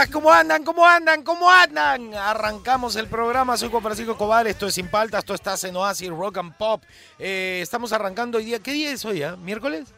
Días, ¿cómo andan? ¿Cómo andan? ¿Cómo andan? Arrancamos el programa, soy Juan Francisco Cobar, esto es Sin Paltas, esto está en Oasis Rock and Pop. Eh, estamos arrancando hoy día, ¿qué día es hoy? ah? ¿Miércoles?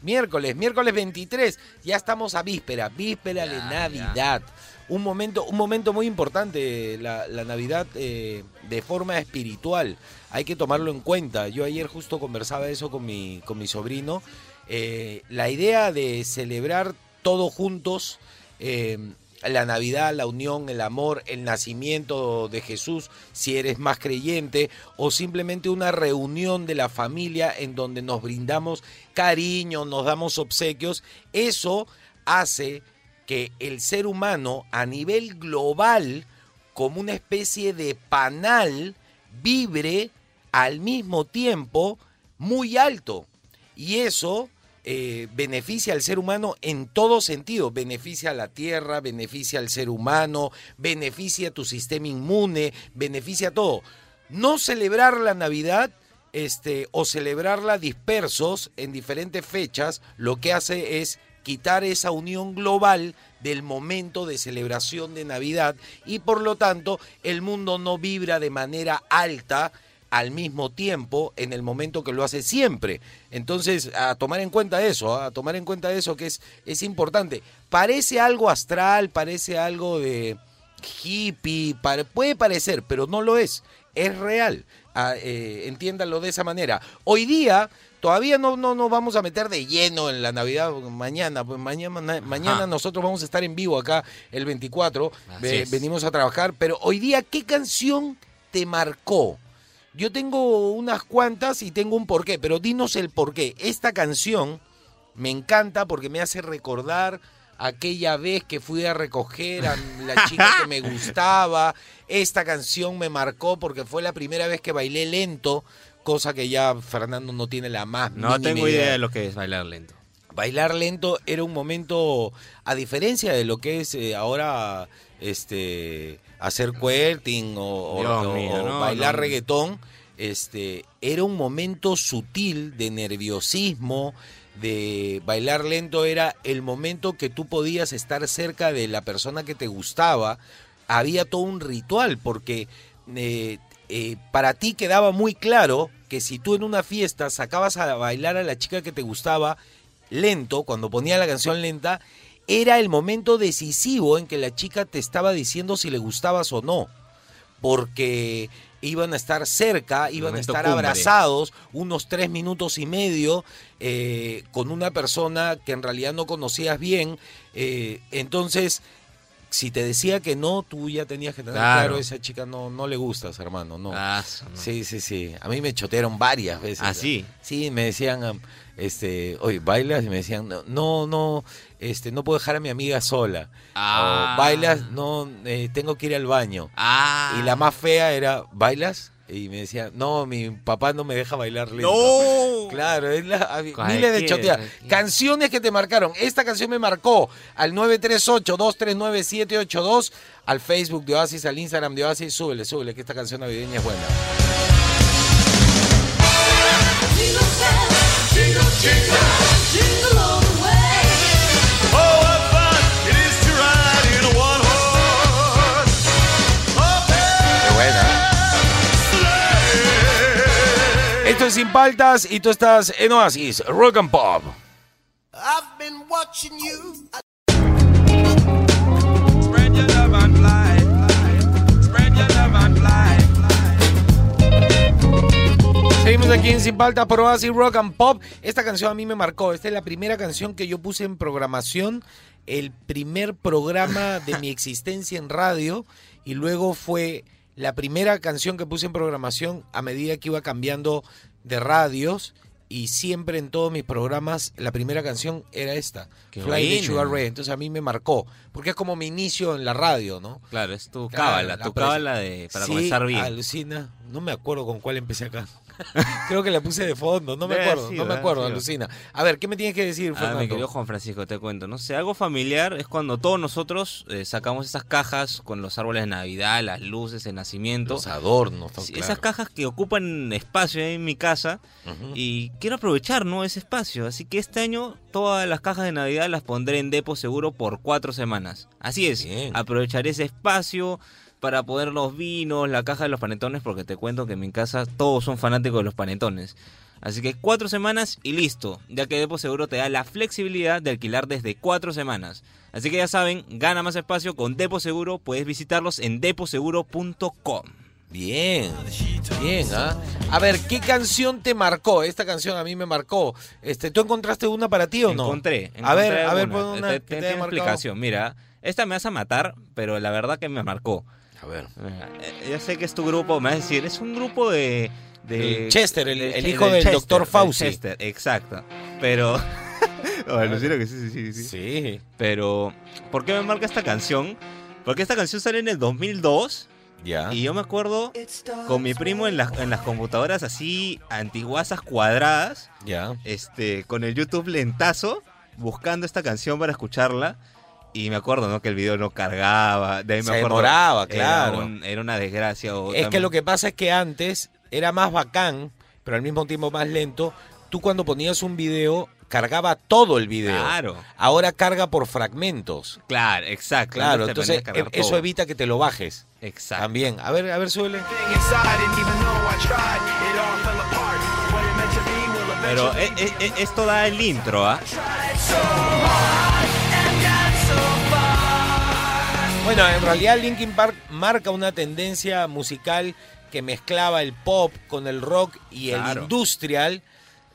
Miércoles, miércoles 23, ya estamos a víspera, víspera de Navidad. Un momento, un momento muy importante, la, la Navidad eh, de forma espiritual. Hay que tomarlo en cuenta. Yo ayer justo conversaba eso con mi, con mi sobrino. Eh, la idea de celebrar todos juntos eh, la Navidad, la unión, el amor, el nacimiento de Jesús, si eres más creyente, o simplemente una reunión de la familia en donde nos brindamos cariño, nos damos obsequios, eso hace que el ser humano a nivel global, como una especie de panal, vibre al mismo tiempo muy alto. Y eso eh, beneficia al ser humano en todo sentido. Beneficia a la tierra, beneficia al ser humano, beneficia a tu sistema inmune, beneficia a todo. No celebrar la Navidad este, o celebrarla dispersos en diferentes fechas, lo que hace es quitar esa unión global del momento de celebración de Navidad y por lo tanto el mundo no vibra de manera alta al mismo tiempo en el momento que lo hace siempre. Entonces, a tomar en cuenta eso, a tomar en cuenta eso que es, es importante. Parece algo astral, parece algo de hippie, puede parecer, pero no lo es, es real. Ah, eh, entiéndanlo de esa manera. Hoy día todavía no, no nos vamos a meter de lleno en la Navidad mañana, pues mañana, mañana nosotros vamos a estar en vivo acá el 24, Así Ve- es. venimos a trabajar, pero hoy día, ¿qué canción te marcó? Yo tengo unas cuantas y tengo un porqué, pero dinos el porqué. Esta canción me encanta porque me hace recordar aquella vez que fui a recoger a la chica que me gustaba. Esta canción me marcó porque fue la primera vez que bailé lento, cosa que ya Fernando no tiene la más No mínima tengo idea de lo que es bailar lento. Bailar lento era un momento, a diferencia de lo que es eh, ahora este hacer querting o, o- Dios o- mío, o no, bailar no. reggaetón, este, era un momento sutil de nerviosismo, de bailar lento era el momento que tú podías estar cerca de la persona que te gustaba. Había todo un ritual porque eh, eh, para ti quedaba muy claro que si tú en una fiesta sacabas a bailar a la chica que te gustaba lento, cuando ponía la canción lenta, era el momento decisivo en que la chica te estaba diciendo si le gustabas o no. Porque iban a estar cerca, iban a estar cumbre. abrazados unos tres minutos y medio eh, con una persona que en realidad no conocías bien. eh, entonces, si te decía que no, tú ya tenías que tener claro, Claro. esa chica no, no le gustas, hermano. No. Ah, no. Sí, sí, sí. A mí me chotearon varias veces. ¿Ah, sí? Sí, me decían, este, oye, bailas y me decían, no, no, no, este, no puedo dejar a mi amiga sola. Ah. O bailas, no, eh, tengo que ir al baño. Ah. Y la más fea era, ¿bailas? Y me decía, no, mi papá no me deja bailar lento. ¡No! Claro, es la, miles de choteadas. cualquiera. Canciones que te marcaron. Esta canción me marcó al 938-239-782, al Facebook de Oasis, al Instagram de Oasis. Súbele, súbele, que esta canción navideña es buena. Jingle bells, jingle, jingle, Esto es Sin Paltas y tú estás en Oasis, Rock and Pop. I've been watching you. Spread your love and fly. Spread your love and fly. Seguimos aquí en Sin Paltas por Oasis Rock and Pop. Esta canción a mí me marcó. Esta es la primera canción que yo puse en programación. El primer programa de mi existencia en radio. Y luego fue la primera canción que puse en programación a medida que iba cambiando de radios. y siempre en todos mis programas la primera canción era esta, Qué Fly. Sugar Ray. Entonces a mí me marcó, porque es como mi inicio en la radio, ¿no? Claro, es tu cábala, la tu cábala de, para Sí, comenzar bien. Alucina. No me acuerdo con cuál empecé acá. Creo que la puse de fondo, no me Debe acuerdo, no me acuerdo, alucina. A ver, ¿qué me tienes que decir, Ah, Fernando? mi querido Juan Francisco, te cuento. No sé, algo familiar es cuando todos nosotros eh, sacamos esas cajas con los árboles de Navidad, las luces, el nacimiento. Los adornos, claro. Esas cajas que ocupan espacio ahí en mi casa y quiero aprovechar ¿no? ese espacio. Así que este año todas las cajas de Navidad las pondré en Depo Seguro por cuatro semanas. Así es, Bien. aprovecharé ese espacio para poner los vinos, la caja de los panetones, porque te cuento que en mi casa todos son fanáticos de los panetones. Así que cuatro semanas y listo, ya que Depo Seguro te da la flexibilidad de alquilar desde cuatro semanas. Así que ya saben, gana más espacio con Depo Seguro, puedes visitarlos en deposeguro.com. Bien, bien, ¿ah? A ver, ¿qué canción te marcó? Esta canción a mí me marcó. Este, ¿Tú encontraste una para ti o no? Encontré, A ver, encontré a ver, pon una Te- te- te explicación. Mira, esta me vas a matar, pero la verdad que me marcó. A ver. Eh, Ya sé que es tu grupo, me vas a decir, es un grupo de... de El Chester, el- el hijo del Chester, Dr. del Fauci. Chester, exacto. Pero... Oh, alucino que sí, sí, sí, sí. Sí. Pero, ¿por qué me marca esta canción? Porque esta canción sale en el 2002 Ya. y yo me acuerdo con mi primo en las, en las computadoras así antiguasas cuadradas Ya. este, con el YouTube lentazo, buscando esta canción para escucharla. Y me acuerdo, ¿no? Que el video no cargaba. De ahí me Se acuerdo, demoraba, era claro. un- Era, una desgracia. o Es que lo que pasa es que antes era más bacán, pero al mismo tiempo más lento. Tú cuando ponías un video, cargaba todo el video. Claro, Ahora carga por fragmentos. claro, exacto. Claro, entonces e- eso todo. evita que te lo bajes. Exacto. También. A ver, a ver, súbele. Pero e- e- e- esto da el intro, ¿ah? Bueno, en realidad Linkin Park marca una tendencia musical que mezclaba el pop con el rock y el industrial,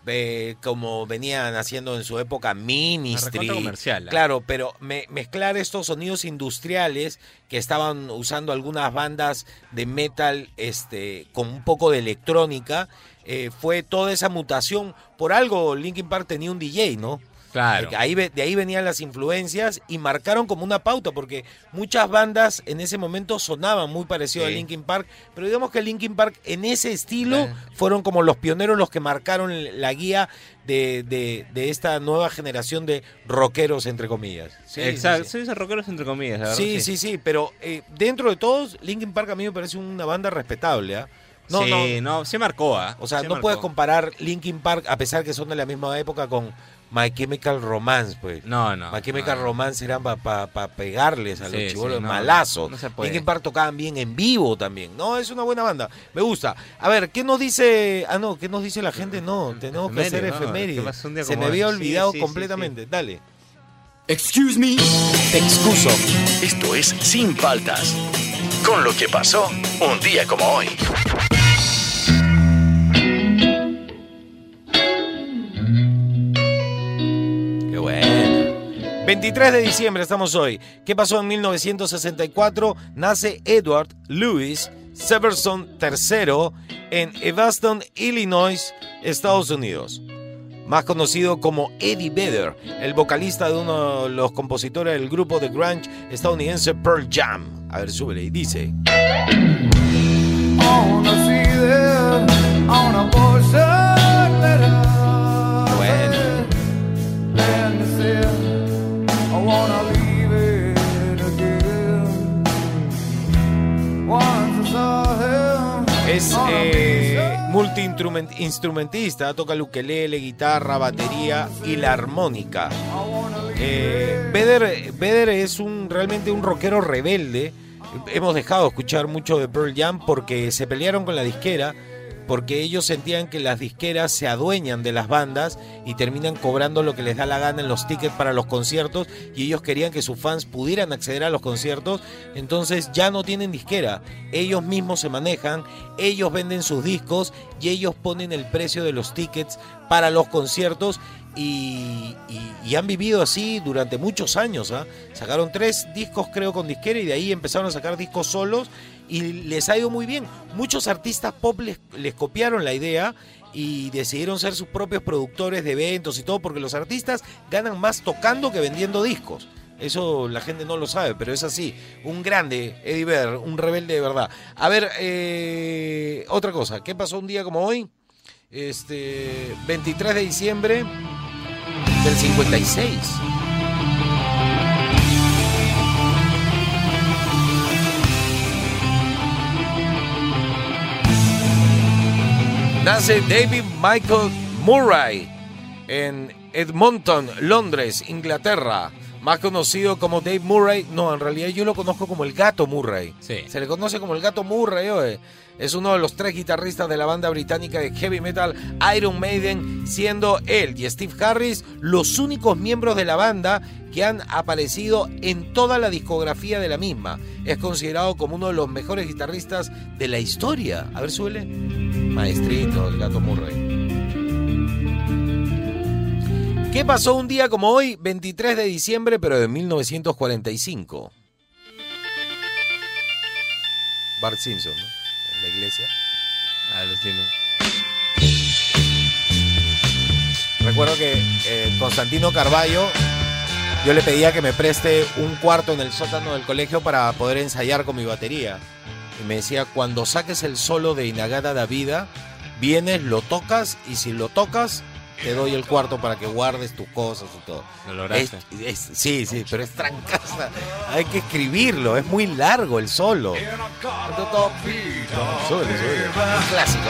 eh, como venían haciendo en su época Ministry. comercial, ¿ah? Claro, pero me- mezclar estos sonidos industriales que estaban usando algunas bandas de metal este, con un poco de electrónica, eh, fue toda esa mutación. Por algo Linkin Park tenía un DJ, ¿no? Claro. Eh, Ahí, ve- de ahí venían las influencias y marcaron como una pauta, porque muchas bandas en ese momento sonaban muy parecido a Sí. Linkin Park, pero digamos que Linkin Park en ese estilo Eh. fueron como los pioneros los que marcaron la guía de, de- de esta nueva generación de rockeros, entre comillas. Sí, sí, Exacto. sí. Esos rockeros entre comillas, la verdad. Sí, sí, sí, pero eh, dentro de todos, Linkin Park a mí me parece una banda respetable. ¿ah? No, sí, no, no, se marcó, ¿ah? o sea, Sí no marcó. puedes comparar Linkin Park, a pesar que son de la misma época, con My Chemical Romance, pues. No, no. My Chemical no. Romance eran para pegarles a los Sí, chibolos sí, no, malazos. no se puede. Linkin Park tocaban bien en vivo también. No, es una buena banda. Me gusta. A ver, ¿qué nos dice? Ah, no, ¿qué nos dice la gente? No, tenemos que hacer Efeméride, ¿no? efemérides. ¿Qué pasa un día Se me había olvidado sí, sí, completamente. Dale. Excuse me. Te excuso. Esto es Sin Paltas. Con lo que pasó un día como hoy. 23 de diciembre estamos hoy. ¿Qué pasó en 1964? Nace Edward Louis Severson III en Evanston, Illinois, Estados Unidos. Más conocido como Eddie Vedder, el vocalista de uno de los compositores del grupo de grunge estadounidense Pearl Jam. A ver, súbele y dice. Es eh, multi-instrumentista, toca el ukelele, guitarra, batería y la armónica. Eh, es un realmente un rockero rebelde. Hemos dejado de escuchar mucho de Pearl Jam porque se pelearon con la disquera, porque ellos sentían que las disqueras se adueñan de las bandas y terminan cobrando lo que les da la gana en los tickets para los conciertos y ellos querían que sus fans pudieran acceder a los conciertos, entonces ya no tienen disquera, ellos mismos se manejan, ellos venden sus discos y ellos ponen el precio de los tickets para los conciertos y, han vivido así durante muchos años. ¿ah? Sacaron tres discos creo con disquera y de ahí empezaron a sacar discos solos y les ha ido muy bien. Muchos artistas pop les, copiaron la idea y decidieron ser sus propios productores de eventos y todo, porque los artistas ganan más tocando que vendiendo discos. Eso la gente no lo sabe, pero es así. Un grande, Eddie Vedder, un rebelde de verdad. A ver, eh, otra cosa. ¿Qué pasó un día como hoy? Este, 23 de diciembre del 56. Nace David Michael Murray en Edmonton, Londres, Inglaterra. Más conocido como Dave Murray. No, en realidad yo lo conozco como el gato Murray. Sí. Se le conoce como el gato Murray, oye. Es uno de los tres guitarristas de la banda británica de heavy metal Iron Maiden, siendo él y Steve Harris los únicos miembros de la banda que han aparecido en toda la discografía de la misma. Es considerado como uno de los mejores guitarristas de la historia. A ver, suele. Maestrito, el gato Murray. ¿Qué pasó un día como hoy, 23 de diciembre, pero de 1945? Bart Simpson. La iglesia. Ah. Recuerdo que eh, Constantino Carballo, yo le pedía que me preste un cuarto en el sótano del colegio para poder ensayar con mi batería. Y me decía, cuando saques el solo de Inagada Davida, vienes, lo tocas y si lo tocas, te doy el cuarto para que guardes tus cosas y todo. Lo lograste. Es- es- sí, sí, pero es trancaza. Hay que escribirlo, es muy largo el solo. Un clásico.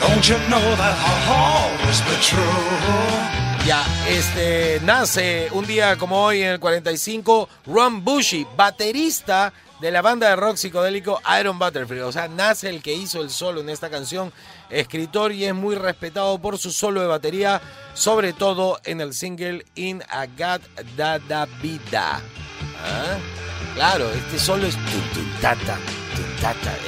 Don't you know that I'll always be true? Ya, este, nace un día como hoy en el 45, Ron Bushy, baterista de la banda de rock psicodélico Iron Butterfield. O sea, nace el que hizo el solo en esta canción, escritor y es muy respetado por su solo de batería, sobre todo en el single In a God Da Da Vida. ¿Ah? Claro, este solo es tun, tata.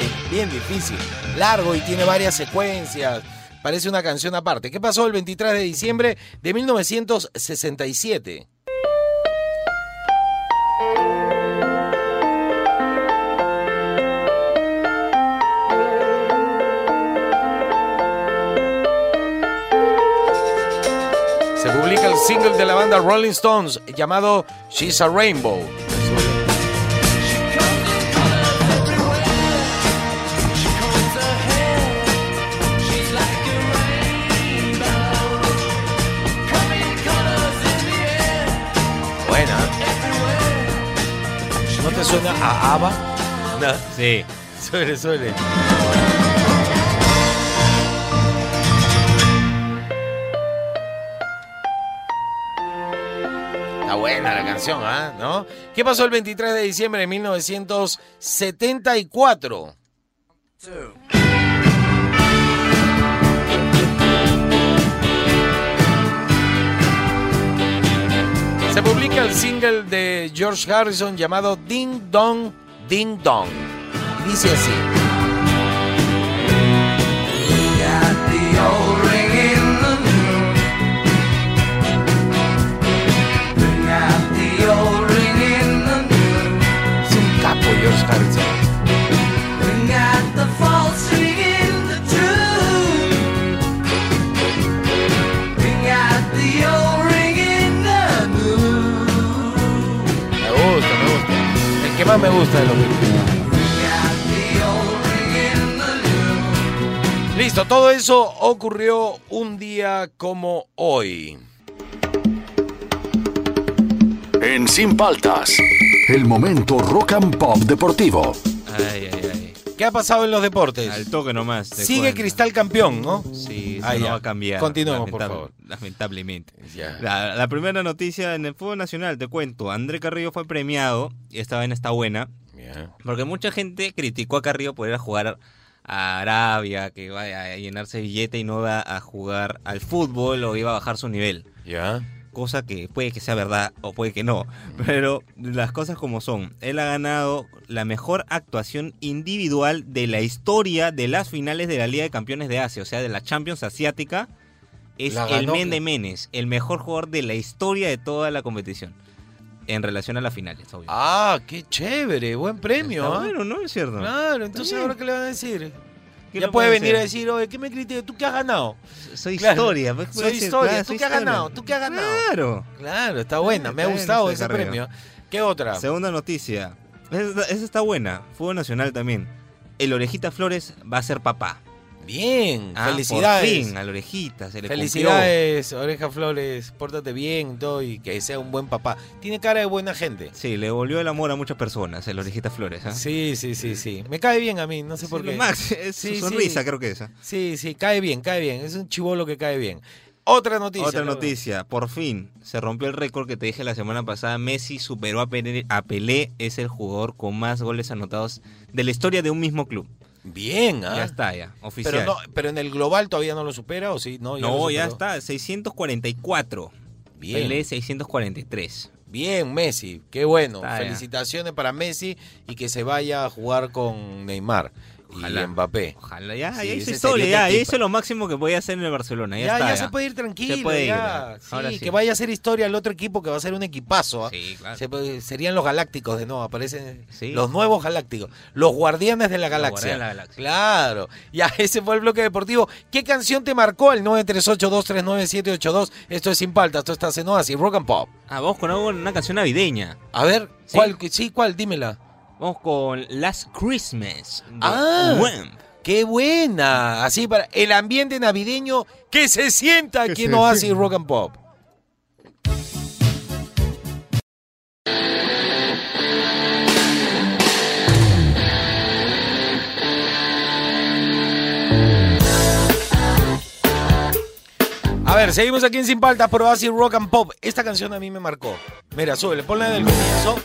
Es bien difícil, largo y tiene varias secuencias. Parece una canción aparte. ¿Qué pasó el 23 de diciembre de 1967? El single de la banda Rolling Stones llamado She's a Rainbow. Buena. ¿No te suena a ABBA? No. Sí. Suele, suele. Buena la canción, ¿ah? ¿No? ¿Qué pasó el 23 de diciembre de 1974? Se publica el single de George Harrison llamado Ding Dong, Ding Dong. Dice así. Me gusta, me gusta. El que más me gusta de los Beatles. Listo, todo eso ocurrió un día como hoy. En Sin Paltas, el momento rock and pop deportivo. Ay, ay, ay. ¿Qué ha pasado en los deportes? Al toque nomás. Sigue. Cristal campeón, ¿no? Sí, eso Ah, no ya. va a cambiar. Continuemos, por favor. Lamentablemente. Ya. La, la primera noticia en el fútbol nacional, te cuento. André Carrillo fue premiado y esta vaina está buena. Bien. Porque mucha gente criticó a Carrillo por ir a jugar a Arabia, que vaya a llenarse billete y no va a jugar al fútbol o iba a bajar su nivel. Ya. Cosa que puede que sea verdad o puede que no. Pero las cosas como son. Él ha ganado la mejor actuación individual de la historia de las finales de la Liga de Campeones de Asia, o sea, de la Champions Asiática. Es La el Men de. Menes, el mejor jugador de la historia de toda la competición. En relación a las finales, obvio. Ah, qué chévere, buen premio. Está ¿ah? bueno, ¿no? Es cierto. Claro, entonces ahora qué le van a decir. ¿Qué Ya no puede puede venir a decir, oye, ¿qué me criticas? ¿Tú qué has ganado? Soy Claro. historia. pues, Soy historia, claro, ¿tú soy qué has ganado? ¿Tú qué has ganado? Claro. Claro, está buena, me ha Está gustado ese premio. ¿Qué otra? Segunda noticia. Esa, esa está buena. Fútbol nacional también. El Orejita Flores va a ser papá. Bien, Ah, felicidades. Por fin, al Orejita. Se le cumplió. Felicidades, Oreja Flores, pórtate bien todo y que sea un buen papá. Tiene cara de buena gente. Sí, le volvió el amor a muchas personas, el Orejita Flores. ¿ah? Sí, sí, sí, sí. Me cae bien a mí, no sé por qué. Max, es Sí, su sonrisa, sí. creo que esa. Sí, sí, cae bien, cae bien. Es un chivolo que cae bien. Otra noticia. Otra noticia, por fin se rompió el récord que te dije la semana pasada. Messi superó a Pelé, a Pelé, es el jugador con más goles anotados de la historia de un mismo club. Bien, ¿ah? Ya está, ya, oficial. Pero, no, pero en el global todavía no lo supera, ¿o sí? No, ya, no, ya está, 644. Bien. Pelé 643. Bien, Messi. Qué bueno. Está, ya. Felicitaciones para Messi y que se vaya a jugar con Neymar Ojalá. y Mbappé. Ojalá, ya, Sí, ya historia, sería ya, ya hizo lo máximo que podía hacer en el Barcelona. Ya, Ya, está, ya se puede ir tranquilo. Se puede ir, ya. Ahora Sí, que vaya a hacer historia el otro equipo que va a ser un equipazo. Sí, claro. Se puede- serían los galácticos de nuevo, aparecen los nuevos galácticos, los guardianes de la galaxia. de la galaxia. Claro, ya ese fue el bloque deportivo. ¿Qué canción te marcó el 938239782? Esto es Sin Palta, esto está en Oasis, Rock and Pop. Ah, vamos con una canción navideña. A ver. ¿cuál? Sí, ¿cuál? Dímela. Vamos con Last Christmas. de Ah. ¡Qué buena! Así para el ambiente navideño que se sienta aquí en Oasis Rock and Pop. A ver, seguimos aquí en Sin Paltas por Oasis Rock and Pop. Esta canción a mí me marcó. Mira, súbele, ponla del comienzo.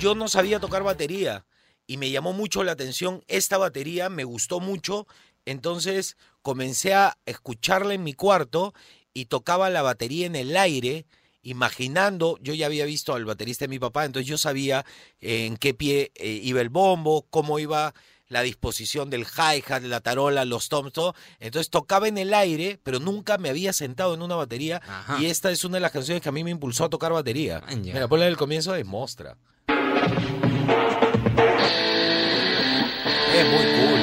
Yo no sabía tocar batería y me llamó mucho la atención esta batería, me gustó mucho. Entonces comencé a escucharla en mi cuarto y tocaba la batería en el aire, imaginando, yo ya había visto al baterista de mi papá, entonces yo sabía eh, en qué pie eh, iba el bombo, cómo iba la disposición del hi-hat, de la tarola, los toms, todo. Entonces tocaba en el aire, pero nunca me había sentado en una batería. Ajá. Y esta es una de las canciones que a mí me impulsó a tocar batería. Mira, ponle el comienzo de Mostra. Es muy cool.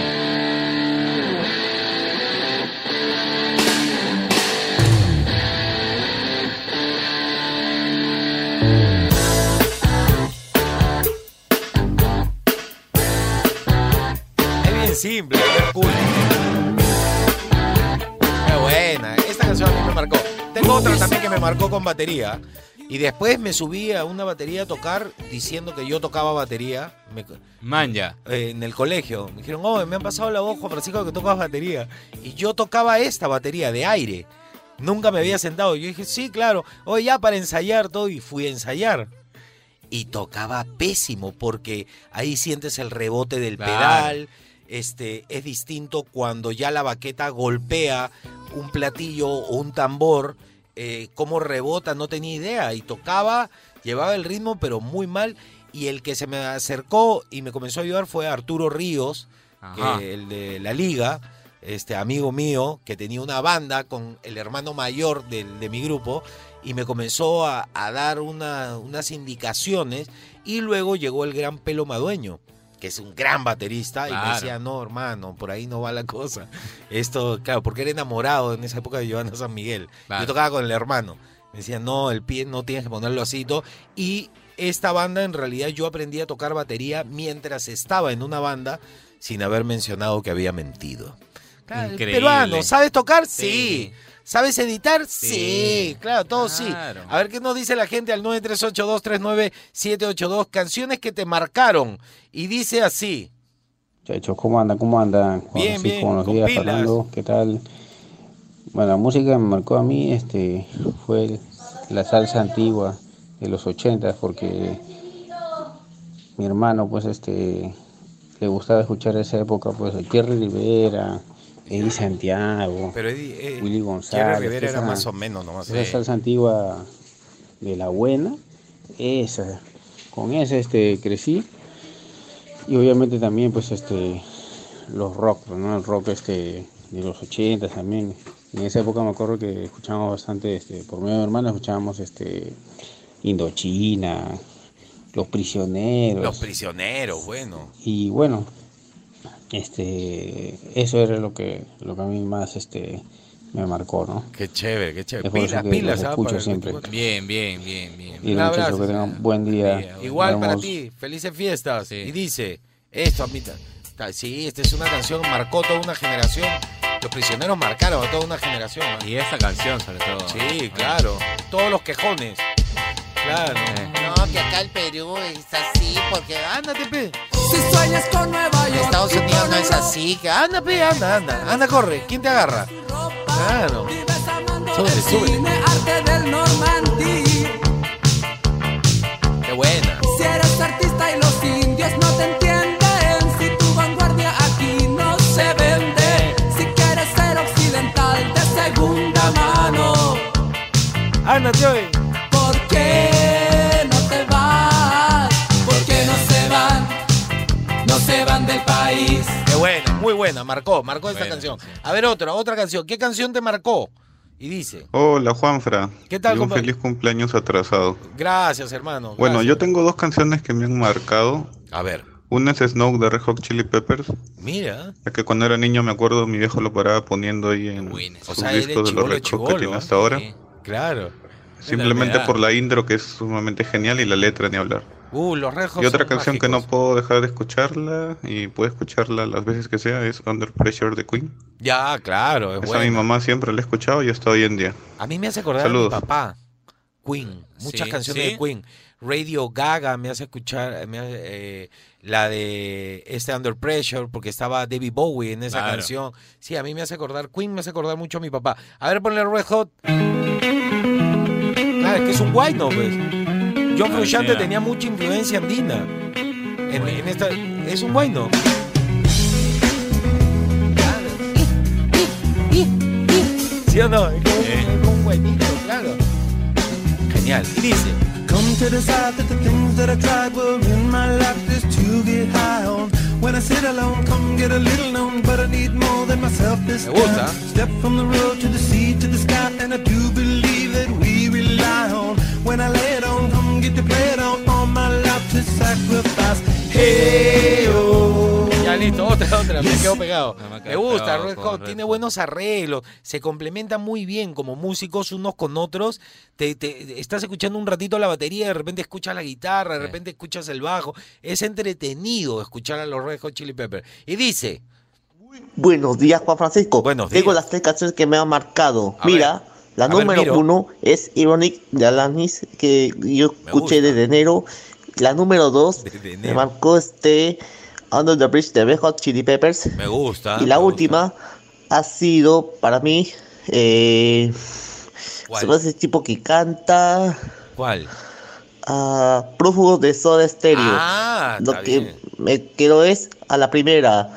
Es bien simple, es cool. Qué buena. Esta canción a mí me marcó. Tengo otra también que me marcó con batería. Y después me subí a una batería a tocar diciendo que yo tocaba batería. Me- Man, ya. eh, en el colegio. Me dijeron, oh, me han pasado la voz, Juan Francisco, que tocas batería. Y yo tocaba esta batería de aire. Nunca me había sentado. Yo dije, sí, claro. Oye, ya para ensayar todo. Y fui a ensayar. Y tocaba pésimo porque ahí sientes el rebote del Claro. pedal. Este, es distinto cuando ya la baqueta golpea un platillo o un tambor. Eh, cómo rebota, no tenía idea. Y tocaba, llevaba el ritmo, pero muy mal. Y el que se me acercó y me comenzó a ayudar fue Arturo Ríos, que el de la liga, este amigo mío, que tenía una banda con el hermano mayor del- de, mi grupo, y me comenzó a, a dar una- unas indicaciones, y luego llegó el gran Pelo Madueño, que es un gran baterista, y me decía, no, hermano, por ahí no va la cosa. Esto, claro, porque era enamorado en esa época de Giovanna San Miguel. Claro. Yo tocaba con el hermano. Me decía, no, el pie no tienes que ponerlo así y todo. Y esta banda, en realidad, yo aprendí a tocar batería mientras estaba en una banda sin haber mencionado que había mentido. Increíble. peruano, ¿sabes tocar? Sí. Sí. ¿Sabes editar? Sí. Sí. Claro, todo Claro. sí. A ver qué nos dice la gente al 938239782. Canciones que te marcaron. Y dice así. Muchachos, ¿cómo andan? ¿Cómo andan? Juan Bien, Francisco, bien, buenos con días, pilas. Fernando, ¿qué tal? Bueno, la música que me marcó a mí este, fue la salsa antigua de los 80 porque mi hermano, pues, este, le gustaba escuchar esa época, pues, el Jerry Rivera, Eddie Santiago, Pero eh, Willy González. Rivera era esa- más o menos nomás. esa salsa antigua de la buena, esa, con esa este, crecí. Y obviamente también pues este los rock, ¿no? El rock este de los 80 también. En esa época me acuerdo que escuchábamos bastante, este, por medio de mi hermano escuchábamos este Indochina, Los Prisioneros. Los prisioneros, bueno. Y bueno, Este, eso era lo que, lo que a mí más este, me marcó, ¿no? Qué chévere, qué chévere. Es por eso Pilas, que pilas, escucho siempre. 24. Bien, bien, bien, bien. Y Un que tengan buen día. Igual para ti, felices fiestas. Sí. Y dice, esto a mí... ta- ta- Sí, esta es una canción, marcó toda una generación. Los prisioneros marcaron a toda una generación. ¿ah? Y esta canción, sobre todo. Sí, claro. Todos los quejones. Claro. No, que acá el Perú es así, porque ándate, pe. Si sueñas con Nueva York, Estados Unidos no es así. Que anda, pe, anda, anda. Anda, corre. ¿Quién te agarra? Claro. vives amando Súbele, el súbele. cine arte del Normandí. Qué buena. Si eres artista y los indios no te entienden, si tu vanguardia aquí no se vende, si quieres ser occidental de segunda mano, Ándate hoy. País. Qué buena, muy buena. Marcó, marcó esta canción. A ver, otra, otra canción. ¿Qué canción te marcó? Y dice, Hola Juanfra. ¿Qué tal, Y un feliz cumpleaños atrasado. gracias, hermano. Bueno, gracias. yo tengo dos canciones que me han marcado. A ver, Una es Snow de Red Hot Chili Peppers, mira. ya que cuando era niño me acuerdo mi viejo lo paraba poniendo ahí en Buena esa. O sus sea, discos de los Red Hot que tiene ¿eh? hasta ahora. Sí. Claro. Simplemente por la intro que es sumamente genial y la letra ni hablar. Uh, los rejos. Y otra son canción que no puedo dejar de escucharla y puedo escucharla las veces que sea es Under Pressure de Queen. Ya, claro, es Esa mi mamá siempre la he escuchado y hasta hoy en día. A mí me hace acordar Saludos. a mi papá. Queen, muchas Sí, canciones sí. de Queen. Radio Gaga me hace escuchar me hace, eh, la de este Under Pressure porque estaba David Bowie en esa Claro. canción. Sí, a mí me hace acordar Queen, me hace acordar mucho a mi papá. A ver, ponle Red Hot. Claro, es que es un guay, ¿no? Pues. John Frusciante mira. tenía mucha influencia andina. En, en esta, es un guay, ¿no? ¿Sí o no? Es como, como un guaynito, claro. Genial. Y dice. Come to decide that the things that I tried were in my life just to get high on. When I sit alone, come get a little known, but I need more than myself this Me gusta. time. Step from the road to the sea to the sky, and I do believe that we rely on. When I lay Ya listo, otra, otra, me quedo pegado. No, me gusta, pegado Red Hot, tiene buenos arreglos, se complementan muy bien como músicos unos con otros. Te, te- estás escuchando un ratito la batería, de repente escuchas la guitarra, de repente escuchas el bajo. Es entretenido escuchar a los Red Hot Chili Peppers. Y dice, Buenos días, Juan Francisco. Buenos Tengo días. las tres canciones que me han marcado. A Mira, la ver, número uno es Ironic de Alanis, que yo Me escuché gusta. desde enero. La número dos me marcó este Under the Bridge de Red Hot Chili Peppers. me gusta. y la última ha sido para mí eh, ¿Cuál? se hace tipo que canta. ¿Cuál? a prófugos de Soda Stereo. Ah, Lo que bien. me quedo es a la primera.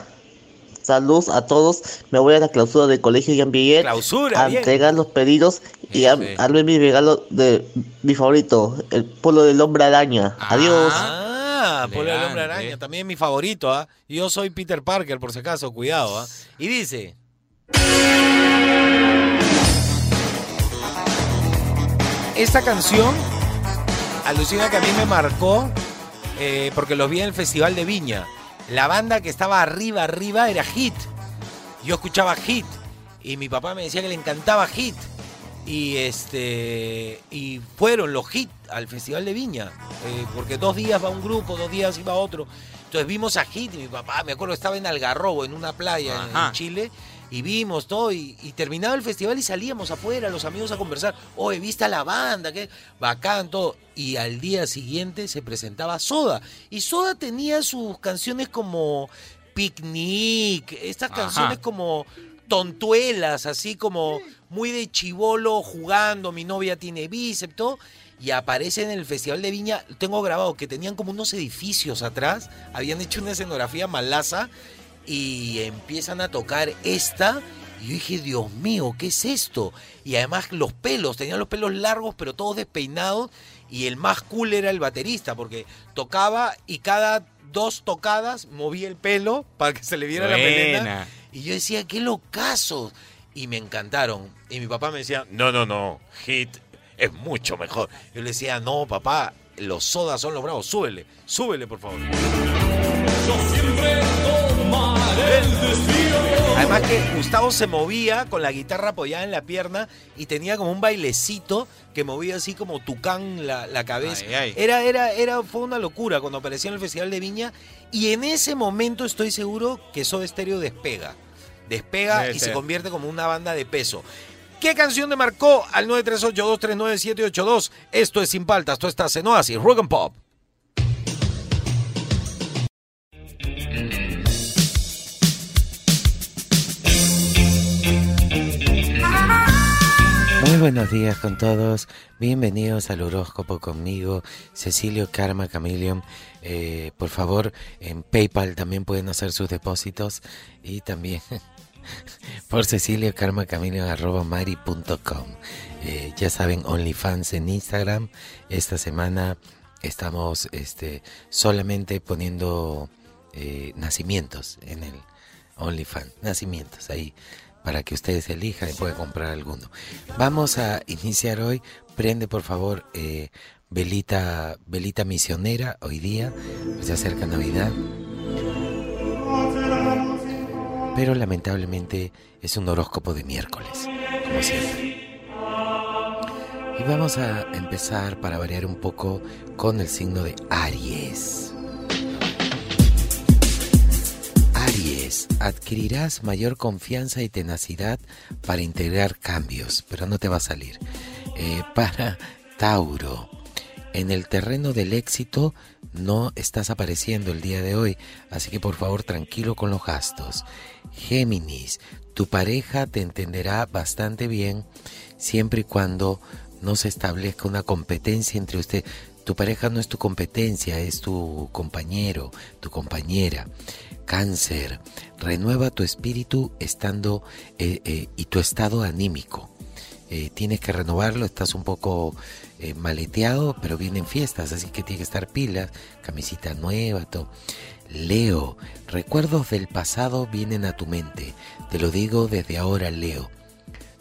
Saludos a todos. Me voy a la clausura del colegio Jean Piaget Clausura, a bien. entregar los pedidos y a Sí. darle mi regalo de mi favorito, el polo del hombre araña. Adiós. Ah, por el hombre araña, también mi favorito, ¿ah? Yo soy Peter Parker, por si acaso, cuidado, ¿ah? Y dice. Esta canción, alucina que a mí me marcó, eh, porque los vi en el Festival de Viña. La banda que estaba arriba, arriba era Hit. Yo escuchaba Hit y mi papá me decía que le encantaba Hit. Y este y fueron los hits al Festival de Viña, eh, porque dos días va un grupo, dos días iba otro. Entonces vimos a Hit y mi papá, me acuerdo, estaba en Algarrobo, en una playa en-. Chile, y vimos todo, y, y terminaba el festival y salíamos afuera, los amigos a conversar. Oye, ¿viste a la banda? qué bacán, todo. Y al día siguiente se presentaba Soda. Y Soda tenía sus canciones como Picnic, estas Ajá. canciones como tontuelas, así como muy de chivolo jugando, mi novia tiene bíceps, todo, y aparece en el Festival de Viña, tengo grabado que tenían como unos edificios atrás, habían hecho una escenografía malaza y empiezan a tocar esta y yo dije, Dios mío, ¿qué es esto? Y además los pelos, tenían los pelos largos pero todos despeinados y el más cool era el baterista porque tocaba y cada dos tocadas movía el pelo para que se le viera la melena. Y yo decía, qué locazos. Y me encantaron. Y mi papá me decía, no, no, no, Hit es mucho mejor. Yo le decía, no, papá, los sodas son los bravos. Súbele, súbele, por favor. Además que Gustavo se movía con la guitarra apoyada en la pierna y tenía como un bailecito que movía así como tucán la, la cabeza. Ay, ay. Era, era, era, fue una locura cuando apareció en el Festival de Viña y en ese momento estoy seguro que Soda Stereo despega. Despega Debe y ser. se convierte como una banda de peso. ¿Qué canción te marcó al 938-239-782? Esto es Sin Paltas, esto está en Oasis, Rock and Pop. Muy buenos días con todos, bienvenidos al horóscopo conmigo, Cecilio Karma Chameleon. Eh, por favor, en PayPal también pueden hacer sus depósitos y también por Cecilio Karma arroba mari.com. Eh, ya saben, OnlyFans en Instagram. Esta semana estamos este, solamente poniendo eh, nacimientos en el OnlyFans, nacimientos ahí para que ustedes elijan y puedan comprar alguno. Vamos a iniciar hoy. Prende por favor eh, velita, velita misionera hoy día. Se acerca Navidad. Pero lamentablemente es un horóscopo de miércoles, como siempre. Y vamos a empezar para variar un poco con el signo de Aries. Adquirirás mayor confianza y tenacidad para integrar cambios, pero no te va a salir. Eh, para Tauro, en el terreno del éxito no estás apareciendo el día de hoy, así que por favor tranquilo con los gastos. Géminis, tu pareja te entenderá bastante bien siempre y cuando no se establezca una competencia entre usted. Tu pareja no es tu competencia, es tu compañero, tu compañera. Cáncer, renueva tu espíritu estando eh, eh, y tu estado anímico. Eh, tienes que renovarlo, estás un poco maleteado, pero vienen fiestas, así que tienes que estar pilas, camisita nueva. Leo, recuerdos del pasado vienen a tu mente. Te lo digo desde ahora, Leo.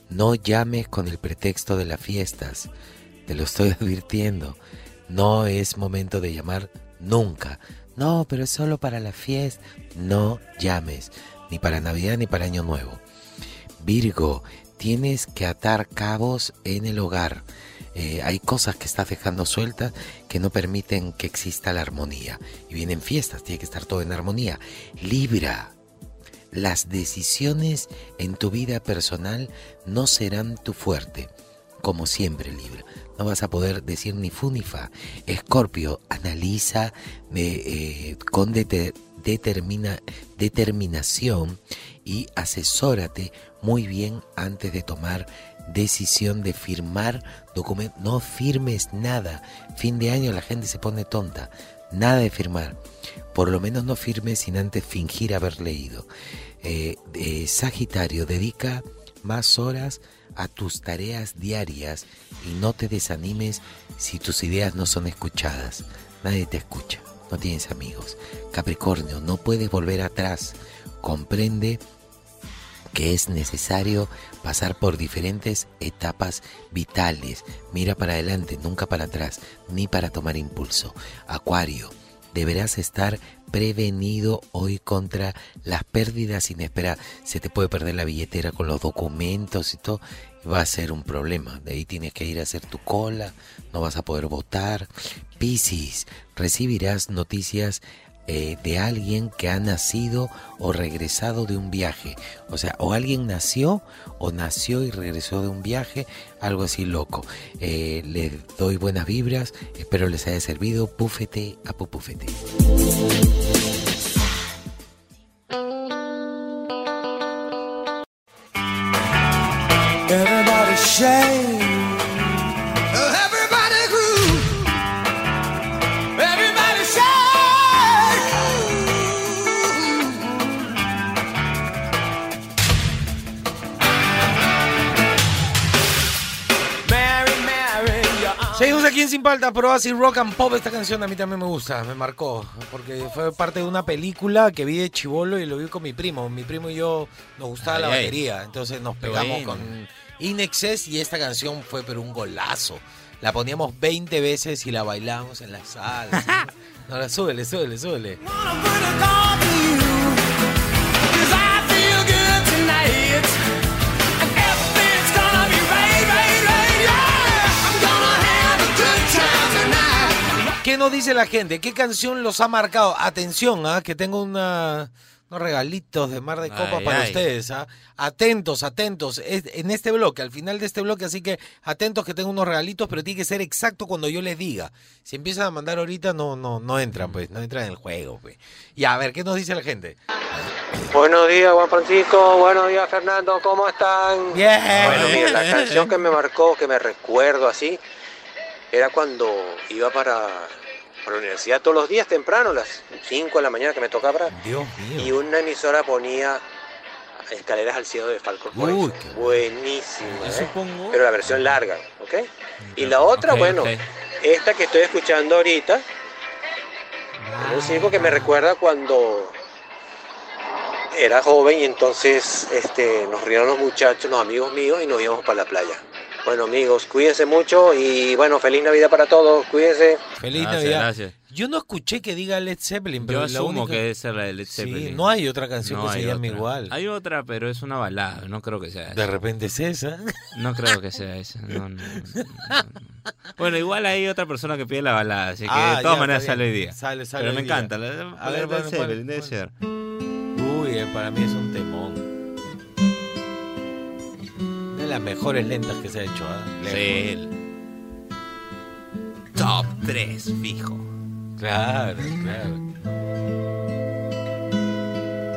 No llames con el pretexto de las fiestas. Te lo estoy advirtiendo. No es momento de llamar nunca. No, pero es solo para la fiesta. No llames. Ni para Navidad ni para Año Nuevo. Virgo, tienes que atar cabos en el hogar. Eh, hay cosas que estás dejando sueltas que no permiten que exista la armonía. Y vienen fiestas, tiene que estar todo en armonía. Libra, las decisiones en tu vida personal no serán tu fuerte. Como siempre, Libra. No vas a poder decir ni fu ni fa. Escorpio, analiza eh, con dete- determina, determinación y asesórate muy bien antes de tomar decisión de firmar documentos. No firmes nada. Fin de año la gente se pone tonta. Nada de firmar. Por lo menos no firmes sin antes fingir haber leído. Eh, eh, Sagitario, dedica más horas a tus tareas diarias y no te desanimes si tus ideas no son escuchadas. Nadie te escucha, no tienes amigos. Capricornio, no puedes volver atrás. Comprende que es necesario pasar por diferentes etapas vitales. Mira para adelante, nunca para atrás, ni para tomar impulso. Acuario, deberás estar prevenido hoy contra las pérdidas inesperadas. Se te puede perder la billetera con los documentos y todo. Va a ser un problema. De ahí tienes que ir a hacer tu cola. No vas a poder votar. Piscis, recibirás noticias eh, de alguien que ha nacido o regresado de un viaje. O sea, o alguien nació o nació y regresó de un viaje, algo así loco. Eh, les doy buenas vibras, espero les haya servido. Púfete a pupufete. Everybody shake. Everybody groove. Everybody shake. Mary, Mary, you're Seguimos aquí en Sin Paltas, pero así rock and pop. Esta canción a mí también me gusta, me marcó, porque fue parte de una película que vi de chivolo y lo vi con mi primo. Mi primo y yo nos gustaba la Ay, batería, entonces nos pegamos con Inexcess y esta canción fue pero un golazo. La poníamos 20 veces y la bailamos en la sala. No, la súbele, súbele, súbele. ¿Qué nos dice la gente? ¿Qué canción los ha marcado? Atención, ¿ah? que tengo una unos regalitos de Mar de Copa Ay, para ay. ustedes. ¿ah? Atentos, atentos. Es- en este bloque, al final de este bloque, así que atentos que tengo unos regalitos, pero tiene que ser exacto cuando yo les diga. Si empiezan a mandar ahorita, no, no, no entran, pues, no entran en el juego, pues. Y a ver, ¿qué nos dice la gente? Buenos días, Juan Francisco. Buenos días, Fernando. ¿Cómo están? Bien. Bueno, mira, la canción que me marcó, que me recuerdo así, era cuando iba para, para la universidad todos los días temprano, las 5 de la mañana que me tocaba. Dios Y mío. una emisora ponía Escaleras al cielo de Falcon Uy, Buenísima, Yo ¿eh? supongo. Pero la versión larga, ¿ok? Y la otra, bueno, esta que estoy escuchando ahorita, es un circo que me recuerda cuando era joven y entonces este, nos rieron los muchachos, los amigos míos y nos íbamos para la playa. Bueno amigos, cuídense mucho y bueno, feliz Navidad para todos, cuídense. Feliz Gracias, Navidad. gracias. Yo no escuché que diga Led Zeppelin, pero Yo la asumo única- que debe ser la de Led Sí, Zeppelin. no hay otra canción No que se llame otra. igual. Hay otra, pero es una balada. No creo que sea De esa. repente es esa. No creo que sea esa. No, no, no, no, no. Bueno, igual hay otra persona que pide la balada, así que Ah, de todas ya, maneras sale hoy día. Sale, sale pero me día. encanta. La, A ver, de bueno, Led Zeppelin, debe ser. Uy, eh, para mí es un temón. De las mejores lentas que se ha hecho, ¿ah? Lejos. Sí. Top 3, fijo. Claro, claro.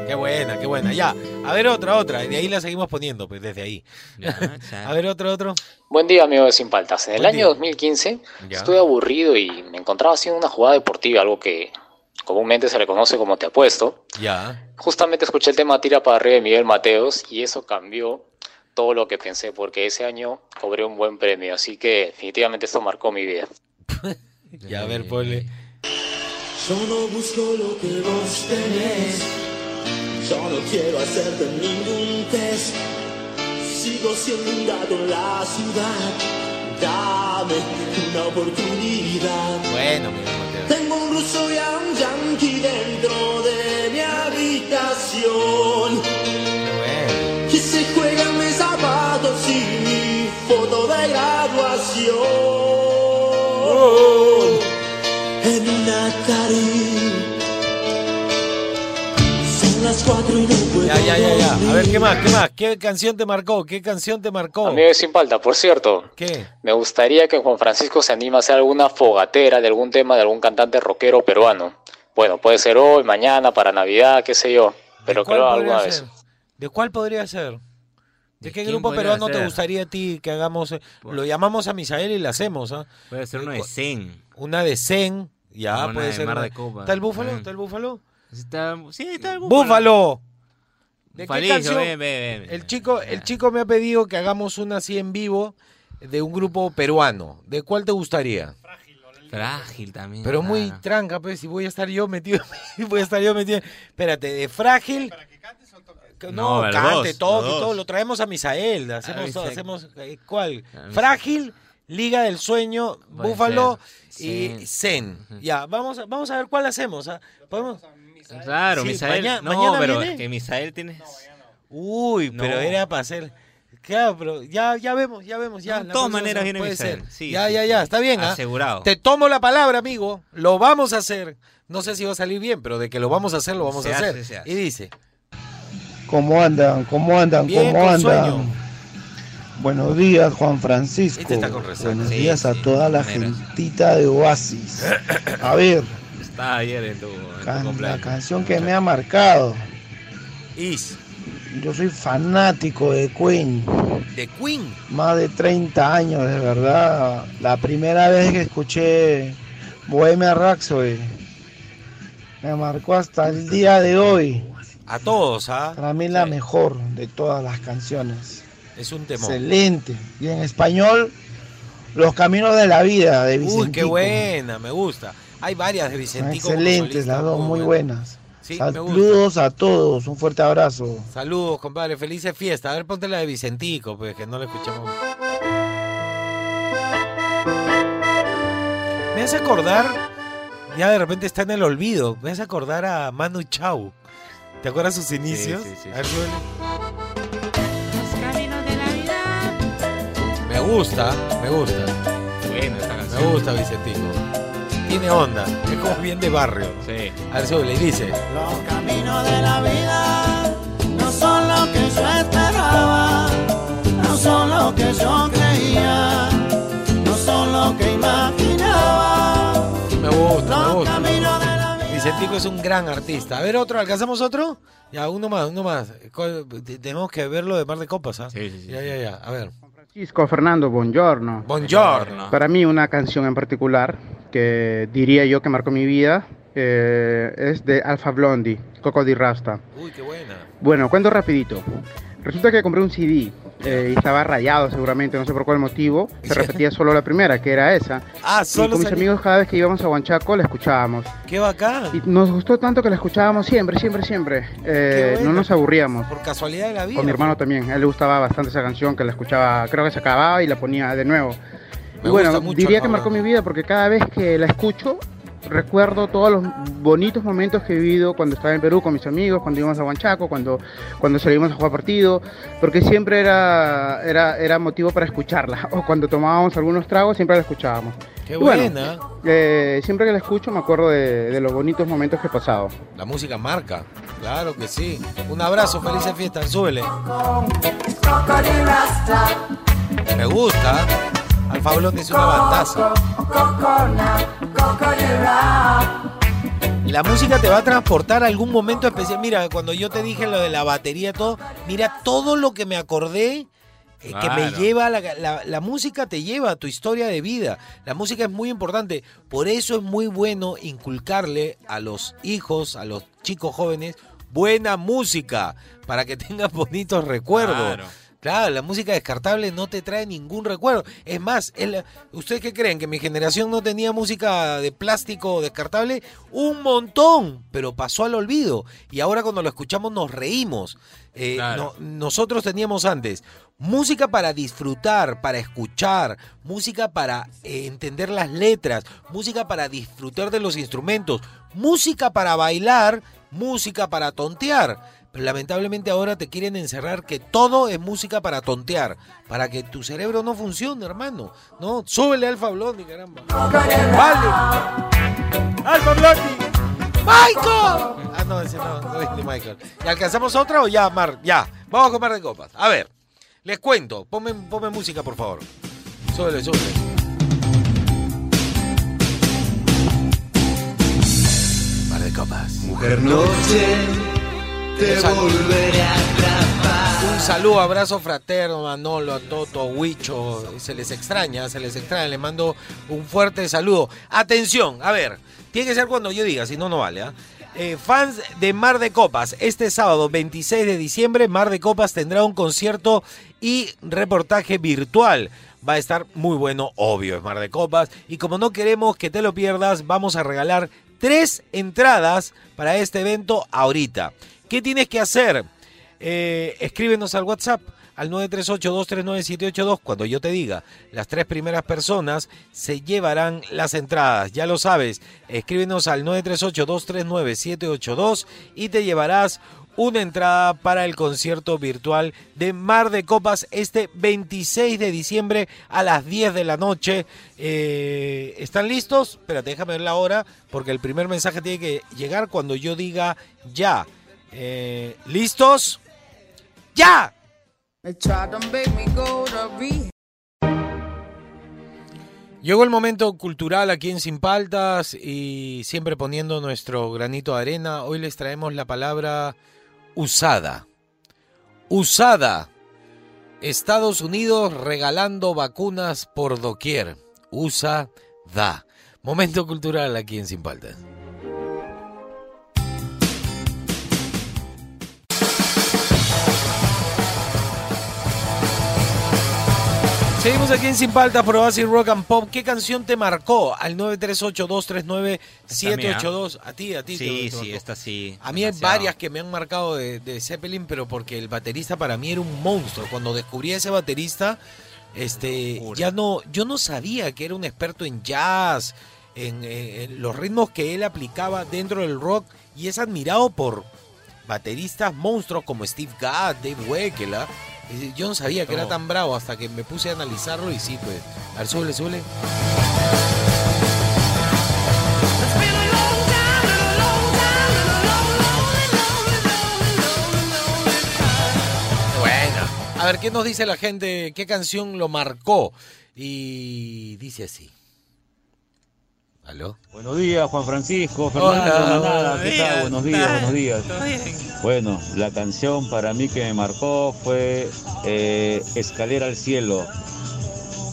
Qué buena, qué buena. Ya, a ver otra, otra. Y de ahí la seguimos poniendo, pues desde ahí. Ya, ya. A ver otro, otro. Buen día, amigo de Sin Paltas. En el Buen año día. 2015 Ya. estuve aburrido y me encontraba haciendo una jugada deportiva, algo que comúnmente se le conoce como te apuesto. Ya. Justamente escuché el tema Tira para arriba de Miguel Mateos y eso cambió todo lo que pensé porque ese año cobré un buen premio, así que definitivamente esto marcó mi vida. Ya, a ver, ponle. Yo no busco lo que vos tenés. Yo no quiero hacerte ningún test. Sigo siendo un gato en la ciudad. Dame una oportunidad. Bueno, Miguel Mateo. Tengo un ruso y a un yankee dentro de mi habitación. En una Atari. Son las cuatro y no puedo Ya, ya, ya, ya. A ver. ¿qué más? ¿Qué más? ¿Qué canción te marcó? ¿Qué canción te marcó? Amigo de Sin Paltas, por cierto, ¿Qué? me gustaría que Juan Francisco se anime a hacer alguna fogatera de algún tema de algún cantante rockero peruano. Bueno, puede ser hoy, mañana, para Navidad, qué sé yo, pero ¿De que cuál lo haga podría alguna vez. ser? ¿De cuál podría ser? ¿De ¿De qué grupo peruano te gustaría a ti que hagamos? eh? Lo llamamos a Misael y la hacemos, ¿ah? Puede ser uno de Zen. Una de Zen, ya Una puede de ser. Mar una- de Copa. ¿Está el búfalo? Mm. ¿Está el búfalo? Está, sí, está el ¡Búfalo! ¿De qué canción? ven, ven, ven. El chico, el chico me ha pedido que hagamos una así en vivo de un grupo peruano. ¿De cuál te gustaría? Frágil también. Pero muy tranca, pues, si voy a estar yo metido, voy a estar yo metido. Espérate, de frágil. que No, No, cante, dos, todo, todo. Lo traemos a Misael. Hacemos, Ah, todo, Misael. hacemos eh, ¿cuál? Ah. Frágil, Liga del Sueño, Puede Búfalo ser. y Sí. Zen. Ya, vamos a, vamos a ver cuál hacemos. ¿ah? ¿Podemos? Claro, Sí, Misael. maña- no, mañana pero viene. es que Misael tiene. Uy, pero No. era para hacer. Claro, pero ya, ya vemos, ya vemos, ya. De todas maneras viene puede Misael. ser. Sí, ya, sí, ya, sí. ya, está bien. ¿ah? Asegurado. Te tomo la palabra, amigo. Lo vamos a hacer. No sé si va a salir bien, pero de que lo vamos a hacer, lo vamos Se a hace, hacer. se hace. Y dice, ¿Cómo andan? ¿Cómo andan? Bien, ¿Cómo andan? sueño. Buenos días, Juan Francisco. Este está con. Buenos Sí, días a sí, toda la gentita de Oasis. A ver, Estaba ayer en tu, en tu can- la canción que me ha marcado. Is, Yo soy fanático de Queen. de Queen. Más de 30 años, de verdad. La primera vez que escuché Bohemia Rhapsody me marcó hasta el día de hoy. A todos, ¿ah? Para mí la mejor de todas las canciones. Es un temor. Excelente. Y en español, Los Caminos de la Vida de Vicentico. Uy, qué buena, me gusta. Hay varias de Vicentico. excelentes, las dos muy buenas. Sí. Saludos a todos, un fuerte abrazo. Saludos, compadre. Felices fiestas. A ver, ponte la de Vicentico, pues, que no la escuchamos. Me hace acordar, ya de repente está en el olvido, me hace acordar a Manu Chao. ¿Te acuerdas sus inicios? sí, sí, A ver, súbele. Me gusta, me gusta. Buena esa canción. Me gusta Vicentico. tiene onda. Es como bien de barrio. Sí. A ver, súbele y dice. Los caminos de la vida no son lo que yo esperaba, no son lo que yo creía, no son lo que imaginaba. Me gusta, me Los gusta. Vicentico es un gran artista. A ver, otro, ¿alcanzamos otro? Ya, uno más, uno más. ¿Cuál- te- Tenemos que verlo de Mar de Copas, ¿ah? Sí, sí, sí. Ya, ya, ya. A ver. Francisco Fernando, buongiorno. Buongiorno. Para mí una canción en particular que diría yo que marcó mi vida eh, es de Alfa Blondie, Coco di Rasta. Uy, qué buena. Bueno, cuento rapidito. Resulta que compré un CD eh, y estaba rayado seguramente, no sé por cuál motivo. Se repetía solo la primera, que era esa. Ah, Y solo con mis salí- amigos cada vez que íbamos a Huanchaco la escuchábamos. Qué bacán. Y nos gustó tanto que la escuchábamos siempre, siempre, siempre. Eh, bueno. no nos aburríamos. Por casualidad de la vida. Con mi hermano también, a él le gustaba bastante esa canción, que la escuchaba, creo que se acababa y la ponía de nuevo. Me y bueno, diría que marcó mi vida porque cada vez que la escucho, recuerdo todos los bonitos momentos que he vivido cuando estaba en Perú con mis amigos, cuando íbamos a Huanchaco, cuando, cuando salimos a jugar partido, porque siempre era, era, era motivo para escucharla. O cuando tomábamos algunos tragos, siempre la escuchábamos. Qué Y bueno, buena. eh, siempre que la escucho me acuerdo de, de los bonitos momentos que he pasado. La música marca. Claro que sí. Un abrazo, felices fiestas. Súbele. Me gusta. Alfa Blondie es una bandaza. La música te va a transportar a algún momento especial. Mira, cuando yo te dije lo de la batería y todo, mira todo lo que me acordé eh, que me lleva, la, la- la música te lleva a tu historia de vida. La música es muy importante. Por eso es muy bueno inculcarle a los hijos, a los chicos jóvenes, buena música, para que tengan bonitos recuerdos. Claro. Claro, la música descartable no te trae ningún recuerdo. Es más, es la- ¿ustedes qué creen? ¿Que mi generación no tenía música de plástico descartable? Un montón, pero pasó al olvido. Y ahora cuando lo escuchamos nos reímos. Eh, Claro. no- nosotros teníamos antes música para disfrutar, para escuchar, música para eh, entender las letras, música para disfrutar de los instrumentos, música para bailar, música para tontear. Pero lamentablemente ahora te quieren encerrar que todo es música para tontear, para que tu cerebro no funcione, hermano. No, súbele Alfa Blondie, caramba. Vale. Alfa Blondie. Michael. Ah, no, ese no, no es ni Michael. ¿Y alcanzamos otra o ya, Mar? Ya, vamos a comer de copas. A ver, les cuento. Ponme, ponme música, por favor. Súbele, súbele. Mar de copas. Mujer noche, te volveré a atrapar. Un saludo, abrazo fraterno a Manolo, a Toto, Huicho. Se les extraña, se les extraña. Les mando un fuerte saludo. Atención, a ver, tiene que ser cuando yo diga, si no, no vale. ¿ah? Eh, fans de Mar de Copas, este sábado 26 de diciembre, Mar de Copas tendrá un concierto y reportaje virtual. Va a estar muy bueno, obvio, es Mar de Copas. Y como no queremos que te lo pierdas, vamos a regalar tres entradas para este evento ahorita. ¿Qué tienes que hacer? Eh, escríbenos al WhatsApp al 938-239-782 cuando yo te diga. Las tres primeras personas se llevarán las entradas. Ya lo sabes, escríbenos al 938-239-782 y te llevarás una entrada para el concierto virtual de Mar de Copas este 26 de diciembre a las 10 de la noche. Eh, ¿Están listos? Espérate, déjame ver la hora porque el primer mensaje tiene que llegar cuando yo diga ya. Eh, ¿Listos? ¡Ya! Llegó el momento cultural aquí en Sin Paltas y siempre poniendo nuestro granito de arena. Hoy les traemos la palabra usada. Usada. Estados Unidos regalando vacunas por doquier. Usa, da. Momento cultural aquí en Sin Paltas. Seguimos aquí en Sin Paltas por Oasis Rock and Pop. ¿Qué canción te marcó? Al 938-239-782. A ti, a ti. Sí, te sí, esta sí. A mí hay varias que me han marcado de, de Zeppelin, pero porque el baterista para mí era un monstruo. Cuando descubrí a ese baterista, este, ya no, yo no sabía que era un experto en jazz, en, eh, en los ritmos que él aplicaba dentro del rock y es admirado por bateristas monstruos como Steve Gadd, Dave Wekela. ¿ah? Yo no sabía que era tan bravo hasta que me puse a analizarlo y sí, pues. A ver, súbele. Bueno, a ver, ¿qué nos dice la gente? ¿Qué canción lo marcó? Y dice así. ¿Aló? Buenos días, Juan Francisco, Hola, Fernando, Manada, buenos ¿qué días, tal? Buenos días, ¿tal? buenos días. ¿Todo bien? Bueno, la canción para mí que me marcó fue eh, Escalera al Cielo,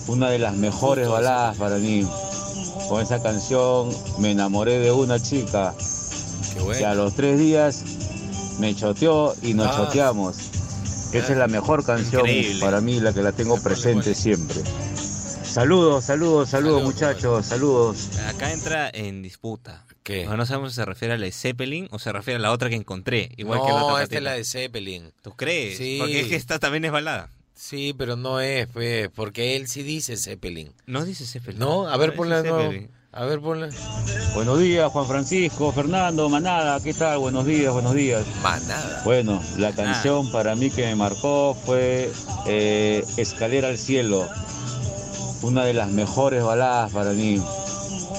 una de las mejores baladas para mí. Con esa canción me enamoré de una chica que a los tres días me choteó y nos Ah. choteamos. Esa es la mejor canción Increíble. para mí, la que la tengo presente siempre. Saludos, saludos, saludos muchachos, saludos. Acá entra en disputa. ¿Qué? No sabemos si se refiere a la de Zeppelin o se refiere a la otra que encontré. Igual que la no, otra esta es la de Zeppelin. ¿Tú crees? Sí. Porque es que esta también es balada. Sí, pero no es, pues, porque él sí dice Zeppelin. No dice Zeppelin. No, a ver, No, ponla de. A ver, ponla. Buenos días, Juan Francisco, Fernando, Manada, ¿qué tal? Buenos días, buenos días. Manada. Bueno, la canción para mí que me marcó fue eh, Escalera al Cielo, una de las mejores baladas para mí.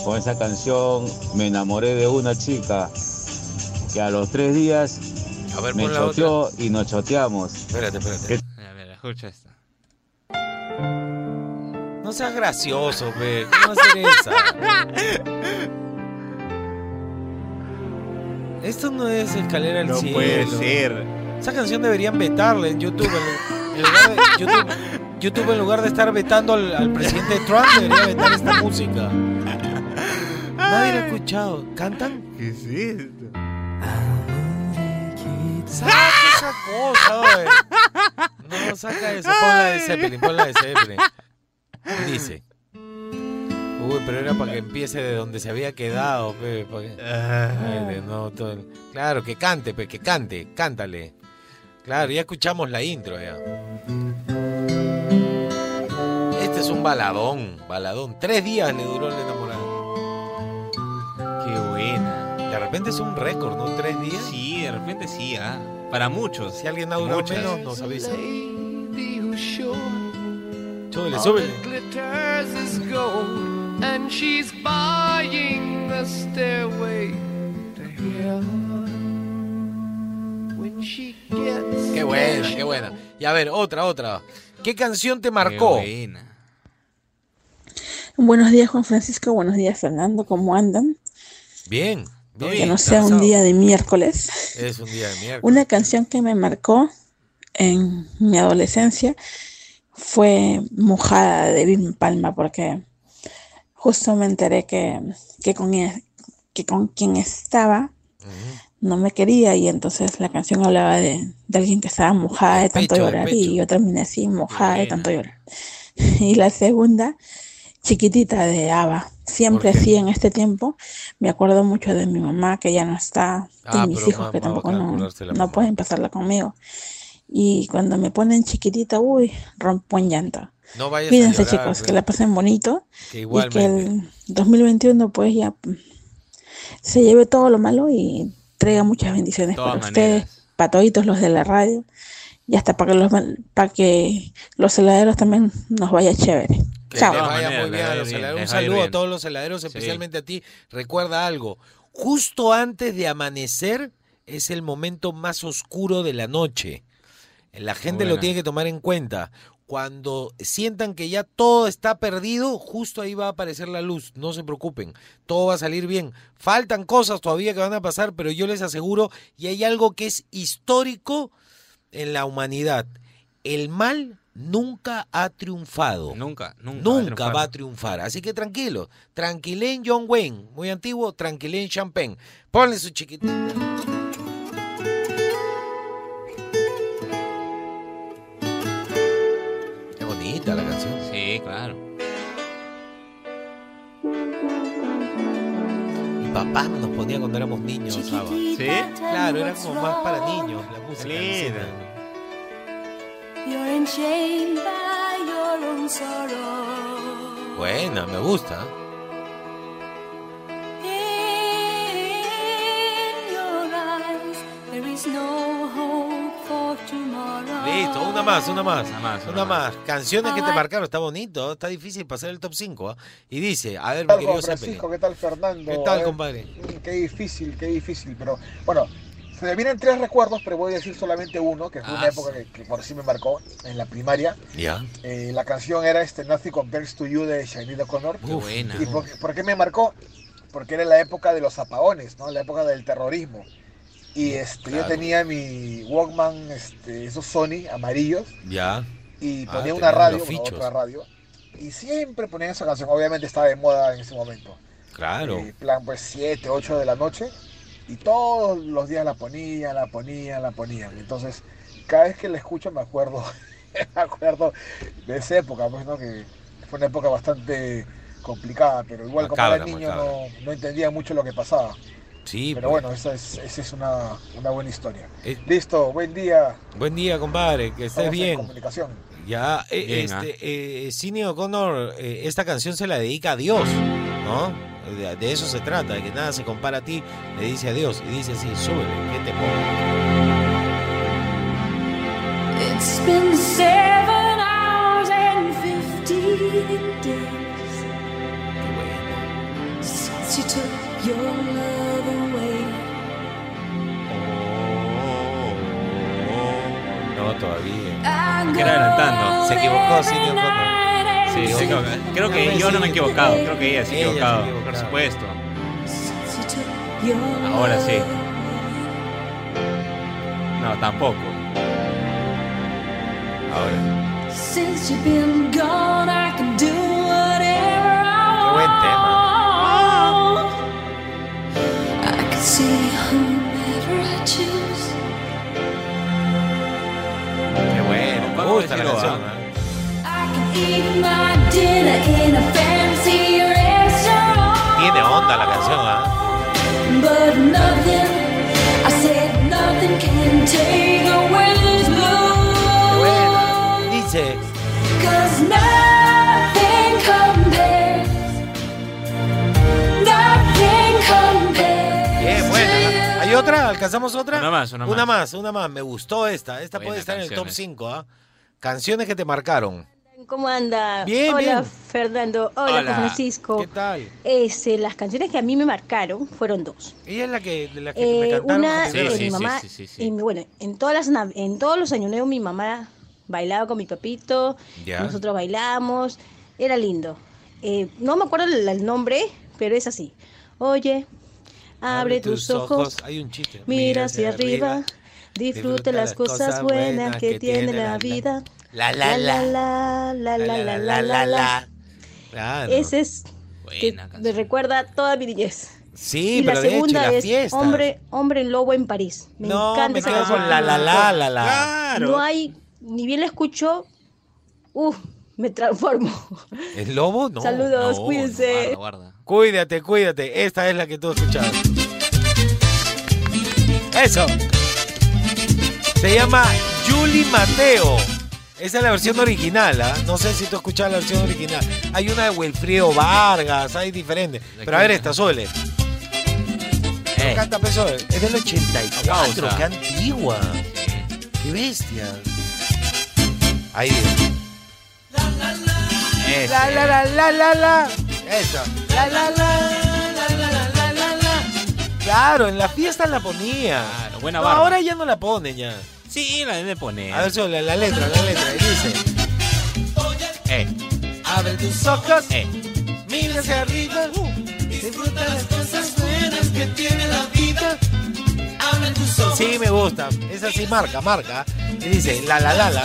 Con esa canción me enamoré de una chica que a los tres días A ver, me choteó y nos choteamos. Espérate, espérate. A ver, escucha esta. No seas gracioso, pe. ¿Cómo va a ser esa? Esto no es escalera al No cielo. puede ser. Esa canción deberían vetarla en YouTube. En lugar de, YouTube, YouTube, en lugar de estar vetando al, al presidente Trump, debería vetar esta música. Nadie la ha escuchado. ¿Cantan? ¿Qué es esto? Saca esa cosa, oye. No, saca eso. Pon la de Zeppelin, pon la de Zeppelin. Dice. Uy, pero era para que empiece de donde se había quedado, pe, pa' que- Ay, de no, todo el- Claro, que cante, pe, que cante, cántale. Claro, ya escuchamos la intro ya. Este es un baladón, baladón. Tres días le duró el enamorado. Qué buena. De repente es un récord, ¿no? Tres días. Sí, de repente sí, ah. Para muchos. Si alguien ha durado Muchas. menos, nos avisa. Súbele, all súbele. and she's buying the stairway to heaven. When she gets Qué buena, qué buena. Y a ver, otra, otra. ¿Qué canción te marcó? Buenos días, Juan Francisco. Buenos días, Fernando. ¿Cómo andan? Bien, bien. Que no sea un día de miércoles. Es un día de miércoles. Una canción que me marcó en mi adolescencia fue Mojada de Vilma Palma, porque justo me enteré que, que, con, e- que con quien estaba no me quería y entonces la canción hablaba de, de alguien que estaba mojada de tanto pecho, llorar y yo terminé así, mojada de tanto llorar. Y la segunda, chiquitita de Ava. Siempre así en este tiempo. Me acuerdo mucho de mi mamá que ya no está, Ah, y mis hijos que tampoco no, pueden pasarla conmigo. Y cuando me ponen chiquitita, uy, rompo en llanto. No vayas a llorar, chicos, que la pasen bonito. Que y que el 2021 pues ya mm, se lleve todo lo malo y traiga muchas bendiciones Todas para ustedes, para toditos los de la radio y hasta para que los, para que los heladeros también nos vaya chévere. Que Chao. les vaya maneras, muy les bien va a a ir los bien, heladeros. Un saludo a todos los heladeros, Sí. especialmente a ti. Recuerda algo. Justo antes de amanecer es el momento más oscuro de la noche. La gente lo tiene que tomar en cuenta. Cuando sientan que ya todo está perdido, justo ahí va a aparecer la luz. No se preocupen, todo va a salir bien. Faltan cosas todavía que van a pasar, pero yo les aseguro, y hay algo que es histórico en la humanidad. El mal nunca ha triunfado. Nunca, nunca. Nunca va a va a triunfar. Así que tranquilo. Tranquilén John Wayne. Muy antiguo. Tranquilén Champagne. Ponle su chiquitita. Qué bonita la canción. Sí, claro. Mi papá nos ponía cuando éramos niños. ¿Sí? Claro, era como más para niños la música. Linda. You're enchained by your own sorrow. Buena, me gusta. In your eyes, there is no hope for tomorrow. Listo, una más, una más. Una más, Una una más. Canciones que te marcaron. Está bonito. Está difícil pasar el top 5. Y dice, a ver, mi ¿Qué tal, querido Zeppelin. Francisco? ¿Qué tal, Fernando? ¿Qué tal, ver, compadre? mm, Qué difícil, qué difícil. Pero bueno, Se me vienen tres recuerdos, pero voy a decir solamente uno, que fue una Ah, época que, que por sí me marcó en la primaria. Ya. Eh, la canción era este Nothing Compares to You de Shainid O'Connor. Qué buena. ¿Y por, por qué me marcó? Porque era la época de los apagones, ¿no? La época del terrorismo. Y este, yo Claro. tenía mi Walkman, este, esos Sony amarillos, Ya. y Ah, ponía una tenían radio, una otra radio, y siempre ponía esa canción. Obviamente estaba de moda en ese momento. Claro. Eh, plan, pues 7, 8 de la noche, y todos los días la ponían, la ponían, la ponían. Entonces, cada vez que la escucho me acuerdo, me acuerdo de esa época, pues, ¿no? Que fue una época bastante complicada, pero igual como era niño no, no entendía mucho lo que pasaba. Sí, Pero pues. bueno, esa es, esa es una, una buena historia. Eh, Listo, buen día. Buen día, compadre, que estés Estamos en bien. comunicación. Ya, eh, Bien, este, eh, Sidney O'Connor, eh, esta canción se la dedica a Dios, ¿no? De, de eso se trata, de que nada se compara a ti, le dice a Dios, y dice así, súbele, que te pongo. It's been seven hours and fifteen days since you took your love away. No, todavía. Era adelantando. Se equivocó Sidney Sí, sí, creo, creo que yo no me he equivocado, creo que ella se ha equivocado, por supuesto. Ahora sí. No, tampoco. Ahora. Qué buen tema. Dice, Cause nothing compares. Nothing compares. bien, buena. ¿Hay otra? ¿Alcanzamos otra? Una más, una Una más. una más. Me gustó esta. Esta Buenas puede estar en el top canciones. 5, ¿ah? Canciones que te marcaron. ¿Cómo anda? Bien, Hola bien. Fernando, hola, Francisco. ¿Qué tal? Este, las canciones que a mí me marcaron fueron dos. Ella es la que, de la que me Eh, cantaron. una, eh, vez. mi mamá, en- bueno, en todas las en todos los años nuevos mi mamá bailaba con mi papito, Ya. nosotros bailamos, era lindo. Eh, no me acuerdo el, el nombre, pero es así. Oye, abre, tus, ojos, Hay un chiste. mira hacia arriba, disfruta las cosas buenas que tiene la vida. La la la la. la la la la la la. Claro. Ese es que me recuerda toda mi niñez. Sí, y la pero de hecho, segunda la es fiesta. hombre, hombre lobo en París. Me No, encanta me esa canción. la la la la la. No hay, ni bien la escucho, uh, me transformo. ¿El lobo? No. Saludos, no, cuídense. Cuídate, cuídate. Esta es la que tú escuchabas. Eso. Se llama Julie Mateo. Esa es la versión original, ¿ah? No sé si tú escuchas la versión original. Hay una de Wilfrido Vargas, hay diferentes. Pero a ver esta, suele. Eh. Canta peso. Es del 84, Pausa. qué antigua. Qué bestia. Ahí. Ese. La la la la la la. Eso. La la la la la la la la. Claro, en la fiesta la ponía. Claro, buena no, ahora ya no la ponen ya. Sí, la deben poner. A ver, yo, la, letra, la letra. Y dice. Eh. Abre tus ojos. Eh. Mira hacia arriba. Disfruta las cosas buenas que tiene la vida. Abre tus ojos. Sí, me gusta. Esa sí marca, marca. Y dice, la la la la.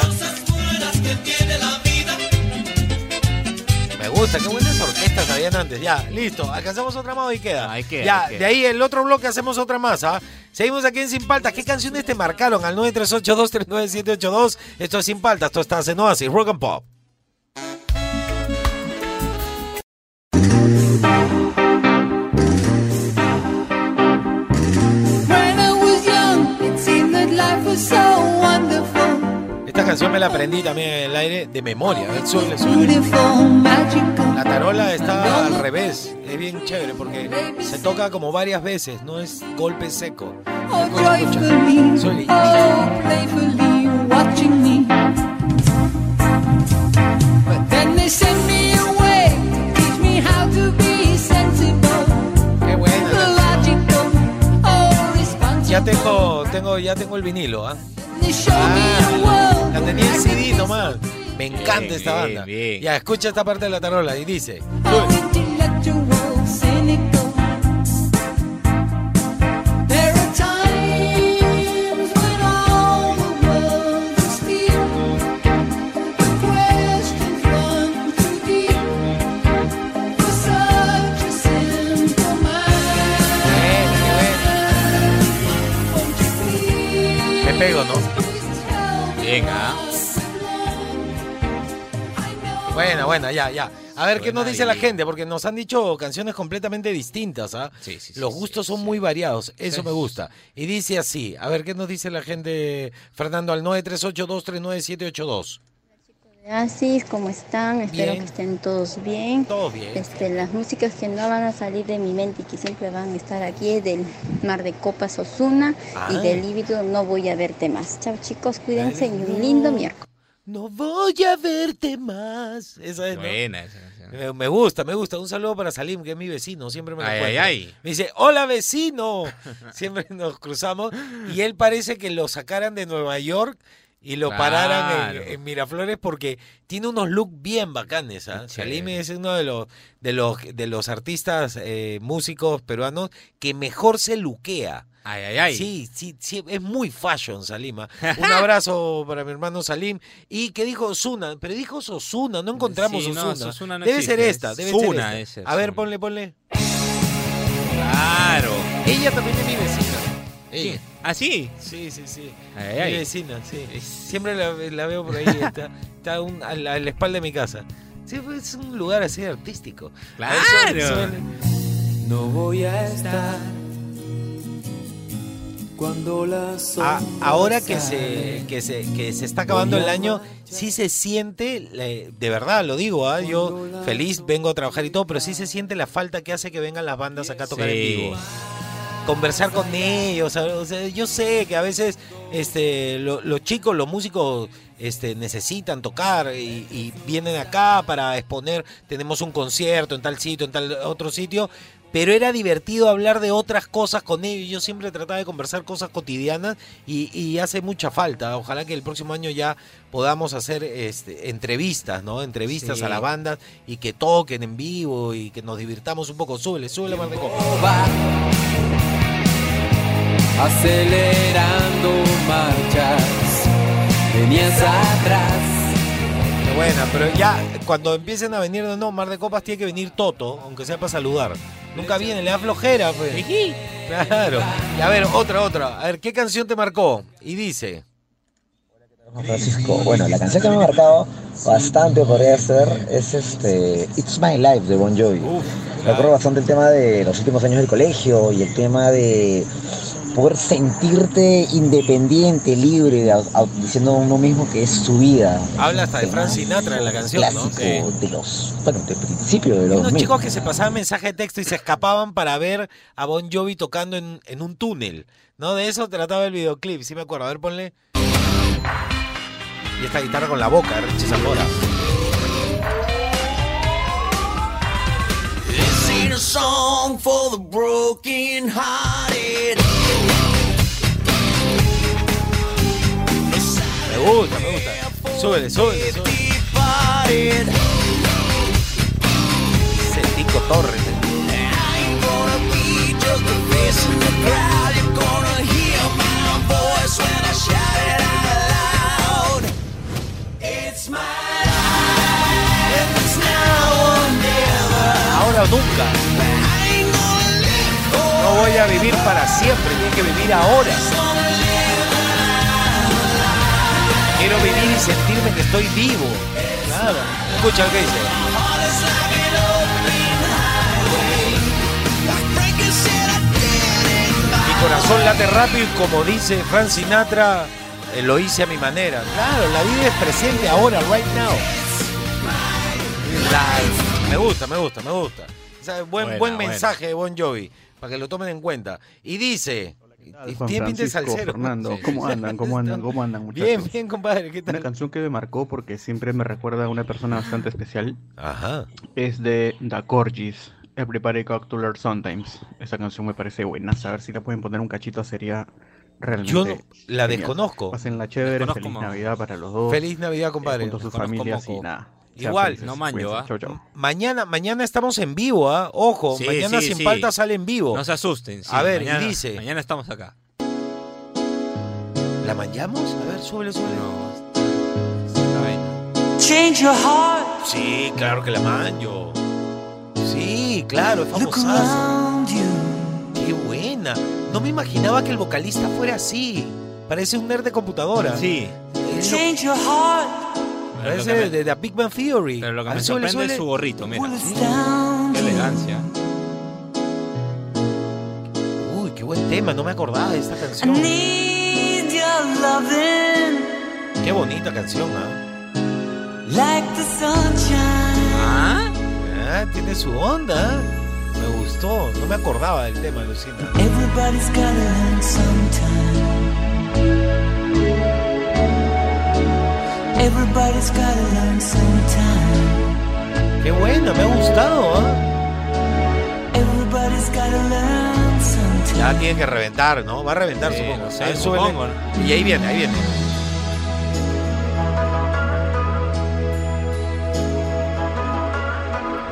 Me gusta, qué buenas orquestas habían antes. Ya, listo. Alcanzamos otra más y queda. Ahí queda, ya, ahí queda. de ahí el otro bloque hacemos otra más, ¿ah? Seguimos aquí en Sin Paltas. ¿Qué canciones te marcaron? Al 938239782. Esto es Sin Paltas. Esto está en Oasis, Rock and Pop. Esta canción me la aprendí también en el aire de memoria. A ver, suele, suele. Beautiful, magical. La tarola está al revés. Es bien chévere porque se toca como varias veces. No es golpe seco. Suele. Qué buena. oh. Ya tengo, tengo, ya tengo el vinilo, ¿ah? Ah, la tenía en CD nomás. Me encanta Bien, esta bien, banda. bien. Ya, escucha esta parte de la tarola y dice. There are Buena, buena, ya, ya. A ver qué nos dice la gente, porque nos han dicho canciones completamente distintas, ¿ah? Sí, sí, sí, Los sí, gustos son muy variados, eso Sí. me gusta. Y dice así, a ver qué nos dice la gente, Fernando, al 938239782. Gracias, ¿cómo están? Espero Bien. que estén todos bien. Todo bien. Este, las músicas que no van a salir de mi mente y que siempre van a estar aquí es del Mar de Copas Osuna Ah. y del Líbido No Voy a Verte Más. Chao chicos, cuídense y un lindo miércoles. No voy a verte más. Esa es, ¿no? Buena esa canción. Me, me gusta, me gusta. Un saludo para Salim, que es mi vecino, siempre me lo Ay, encuentro. ay, ay. Me dice, hola vecino. Siempre nos cruzamos y él parece que lo sacaran de Nueva York y lo pararan en Miraflores porque tiene unos looks bien bacanes. ¿ah? Salim es uno de los de los de los artistas eh, músicos peruanos que mejor se luquea. Ay, ay, ay. Sí, sí, sí, es muy fashion, Salima. Un abrazo para mi hermano Salim. ¿Y qué dijo Osuna? Pero dijo Osuna, no encontramos Sí, no, Osuna. No debe existe, ser esta, es debe Zuna ser ese, esta. A ver, ponle, ponle. Claro. Ella también es mi vecina. Ella. ¿Ah, sí? Sí, sí, sí. Ay, mi ay. vecina, sí. Siempre la, la veo por ahí, está, está un- a, la, a la espalda de mi casa. Sí, pues, es un lugar así artístico. Claro. Eso No voy a estar cuando las A- ahora que se, que, se, que se está acabando el año, sí se siente, de verdad lo digo, ¿ah? yo feliz vengo a trabajar y todo, pero sí se siente la falta que hace que vengan las bandas acá a tocar en vivo. Conversar con ellos, o sea, yo sé que a veces este, lo- los chicos, los músicos este, necesitan tocar y, y vienen acá para exponer, tenemos un concierto en tal sitio, en tal otro sitio, pero era divertido hablar de otras cosas con ellos. Yo siempre trataba de conversar cosas cotidianas y, y hace mucha falta. Ojalá que el próximo año ya podamos hacer este, entrevistas, ¿no? Entrevistas Sí. a la banda y que toquen en vivo y que nos divirtamos un poco. Súbele, súbele, Mar de acelerando marchas, venías atrás. Qué buena, pero ya cuando empiecen a venir de no, Mar de Copas tiene que venir Toto, aunque sea para saludar. Nunca viene, le da flojera, pues. Claro. Y a ver, otra, otra. A ver, ¿qué canción te marcó? Y dice. Francisco, bueno, la canción que me ha marcado bastante podría ser es este It's My Life de Bon Jovi. Recuerdo bastante el tema de los últimos años del colegio y el tema de poder sentirte independiente, libre, diciendo uno mismo que es su vida. Habla hasta de Frank Sinatra en la canción, ¿no? Clásico de los, bueno, de principio de los Unos 2000. chicos que se pasaban mensaje de texto y se escapaban para ver a Bon Jovi tocando en, en un túnel. ¿No? De eso trataba el videoclip, sí me acuerdo. A ver, ponle. Y esta guitarra con la boca, Richie Zambora. This ain't a song for the broken hearted. Gusta, me gusta. Súbele, súbele, súbele. Ese Tico Torres. Never. Ahora o nunca. No voy a vivir para siempre, tengo que vivir ahora. Quiero vivir y sentirme que estoy vivo. Claro. Escucha lo que dice. Mi corazón late rápido y como dice Frank Sinatra, eh, lo hice a mi manera. Claro, la vida es presente ahora, right now. Life. Me gusta, me gusta, me gusta. O sea, buen, Buena, buen buena. mensaje de Bon Jovi, para que lo tomen en cuenta. Y dice, tiene pinta de salsero. Fernando, ¿cómo andan? ¿Cómo andan? ¿Cómo andan, muchachos? Bien, bien, compadre, ¿qué tal? Una canción que me marcó porque siempre me recuerda a una persona bastante especial. Ajá. Es de The Corgis, Everybody Got to Learn Sometimes. Esa canción me parece buena. A ver si la pueden poner un cachito sería realmente. Yo no- la genial. desconozco. Pasen la chévere, Desconozco, feliz Mau. Navidad para los dos. Feliz Navidad, compadre. eh, con sus Desconozco familias y nada. Igual. felices. No manjo. ¿ah? Chau, chau. Mañana, mañana estamos en vivo, ¿ah? Ojo, Sí, mañana sí, Sin sí. Palta sale en vivo. No se asusten. sí, A ver, y dice. Mañana estamos acá. ¿La manchamos? A ver, súbele, súbele. Vaina. Change your heart. Sí, claro que la manjo. Sí, claro, es famosa. Qué buena. No me imaginaba que el vocalista fuera así. Parece un nerd de computadora. Sí. Change your heart. Pero lo Parece de, de Big Bang Theory. Pero lo que me sorprende es su gorrito, mira. Down Qué elegancia. Uy, qué buen tema, no me acordaba de esta canción. Qué bonita canción, ¿ah? like the sunshine. ¿Ah? Ah, tiene su onda. Me gustó, no me acordaba del tema, Lucina. Everybody's gotta learn sometime. Qué buena, me ha gustado, ¿ah? Everybody's gotta learn sometime. Ya tiene que reventar, ¿no? Va a reventar, Sí, supongo. no sé, A ver, súbele. supongo, Y ahí viene, ahí viene.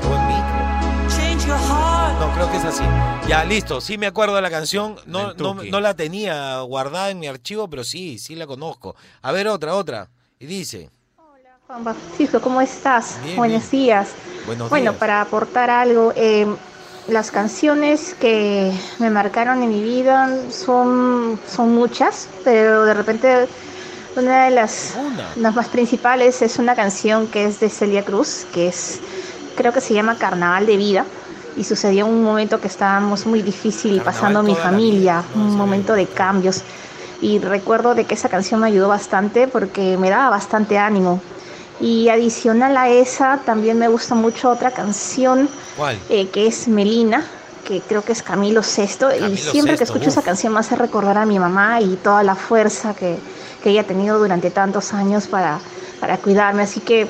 Qué buen beat. Change your heart. No, creo que es así. Ya, listo. Sí me acuerdo de la canción. No la tenía guardada en mi archivo, pero sí, sí la conozco. A ver, otra, otra. Y dice, Juan Francisco, ¿cómo estás? Bien, Buenos bien. días. buenos Bueno, para aportar algo, eh, las canciones que me marcaron en mi vida son, son muchas, pero de repente una de las, Una. las más principales es una canción que es de Celia Cruz, que es, creo que se llama Carnaval de Vida. Y sucedió un momento que estábamos muy difícil Carnaval pasando mi familia, un momento de cambios. Y recuerdo de que esa canción me ayudó bastante porque me daba bastante ánimo. Y adicional a esa, también me gusta mucho otra canción eh, que es Melina, que creo que es Camilo Sesto. y Camilo siempre que escucho esa canción me hace recordar a mi mamá y toda la fuerza que, que ella ha tenido durante tantos años para, para cuidarme. Así que,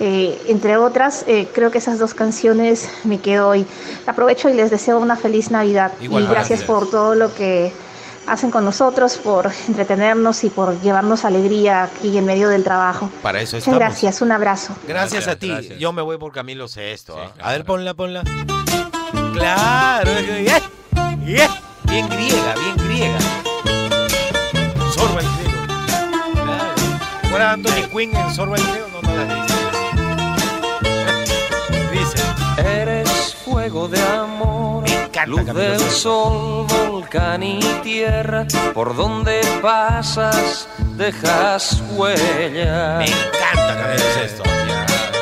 eh, entre otras, eh, creo que esas dos canciones me quedo hoy. Aprovecho y les deseo una feliz Navidad. Igual y gracias por todo lo que hacen con nosotros, por entretenernos y por llevarnos alegría aquí en medio del trabajo. Para eso Muchas estamos. gracias, un abrazo. Gracias, Gracias, a ti. gracias. Yo me voy por Camilo Sesto. ¿ah? claro. A ver, ponla, ponla. Claro. que- ¡eh! ¡eh! Bien griega, bien griega. Sorba el griego. Claro. ¿Fuera Anthony Quinn en Sorba el griego? No, no la dice. Dice. Eres fuego de amor, encanta luz Camilo del sol, volcán y tierra, por donde pasas dejas huella. Me encanta Camilo Sesto.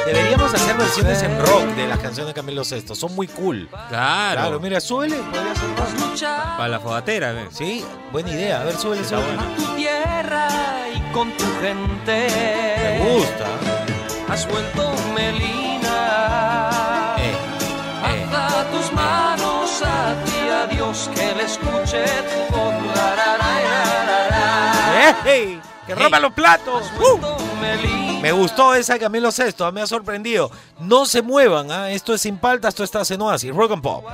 Deberíamos hacer versiones en rock de las canciones de Camilo Sesto. Son muy cool. Claro. Claro, mira, súbele. Podría. Para la fogatera, ve. Sí, buena idea. A ver, súbele, súbele. tu tierra y con tu gente. Me gusta. Has vuelto. Le escuche tu voz. La, la, la, la, la, la. ¡Ey! ¡Que rompa los platos! ¡Uh! Me gustó esa Camilo Sesto, me ha sorprendido. No se muevan, ¿ah? esto es sin palta, esto está en Oasis, rock and pop.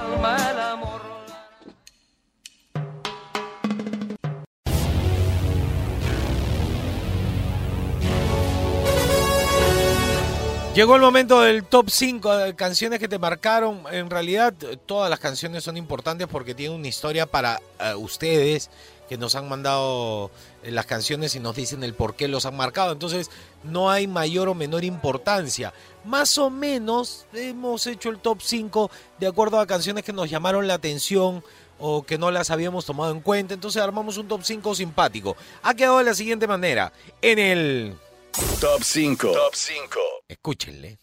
Llegó el momento del top 5 de canciones que te marcaron. En realidad, todas las canciones son importantes porque tienen una historia para eh, ustedes que nos han mandado eh, las canciones y nos dicen el por qué los han marcado. Entonces, no hay mayor o menor importancia. Más o menos hemos hecho el top 5 de acuerdo a canciones que nos llamaron la atención o que no las habíamos tomado en cuenta. Entonces, armamos un top 5 simpático. Ha quedado de la siguiente manera. En el... Top 5. Top 5. Escúchenle.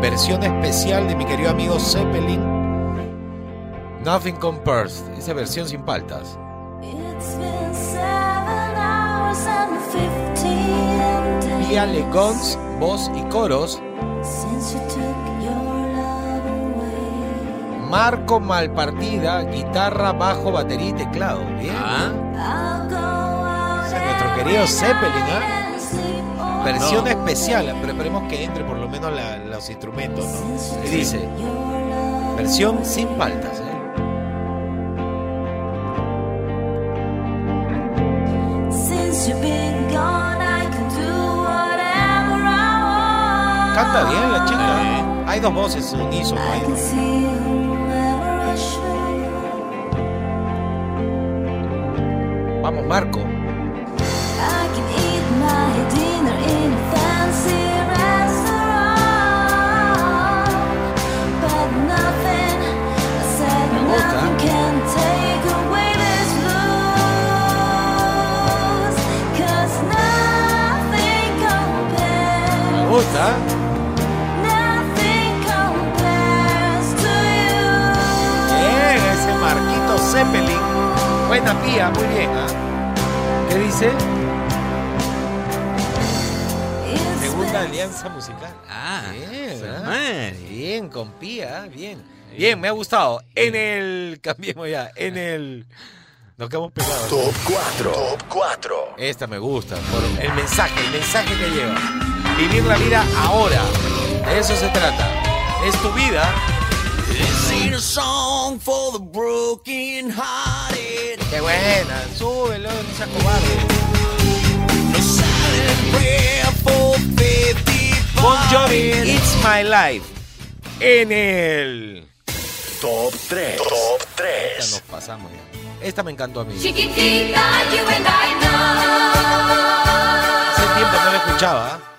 Versión especial de mi querido amigo Zeppelin. Nothing Compares. Esa versión sin paltas. Vía Legons, voz y coros. Marco Malpartida, guitarra, bajo, batería y teclado. Bien. Nuestro querido Zeppelin, ¿ah? ¿eh? Versión especial, pero esperemos que entre por lo menos los instrumentos, ¿no? Y dice, versión sin faltas, ¿eh? Canta bien la chica. ¿eh? Hay dos voces en ISO. Vamos, Marco. Gusta. Bien, ese Marquito Zeppelin. Buena pía, muy bien. ¿ah? ¿Qué dice? Segunda alianza musical. Ah, bien, madre. bien, con pía, bien. Bien, me ha gustado. En el. Cambiemos ya. En el. Nos quedamos pegados. Top 4. Top 4. Esta me gusta. Por el mensaje, el mensaje que lleva. Vivir la vida ahora. De eso se trata. Es tu vida. This ain't a song for the broken hearted. Qué buena. Súbelo, no seas cobarde. Bon Jovi, It's My Life. En el. Top 3. Top 3. Esta nos pasamos ya. Esta me encantó a mí. Chiquitita, you and I know. Hace tiempo no la escuchaba.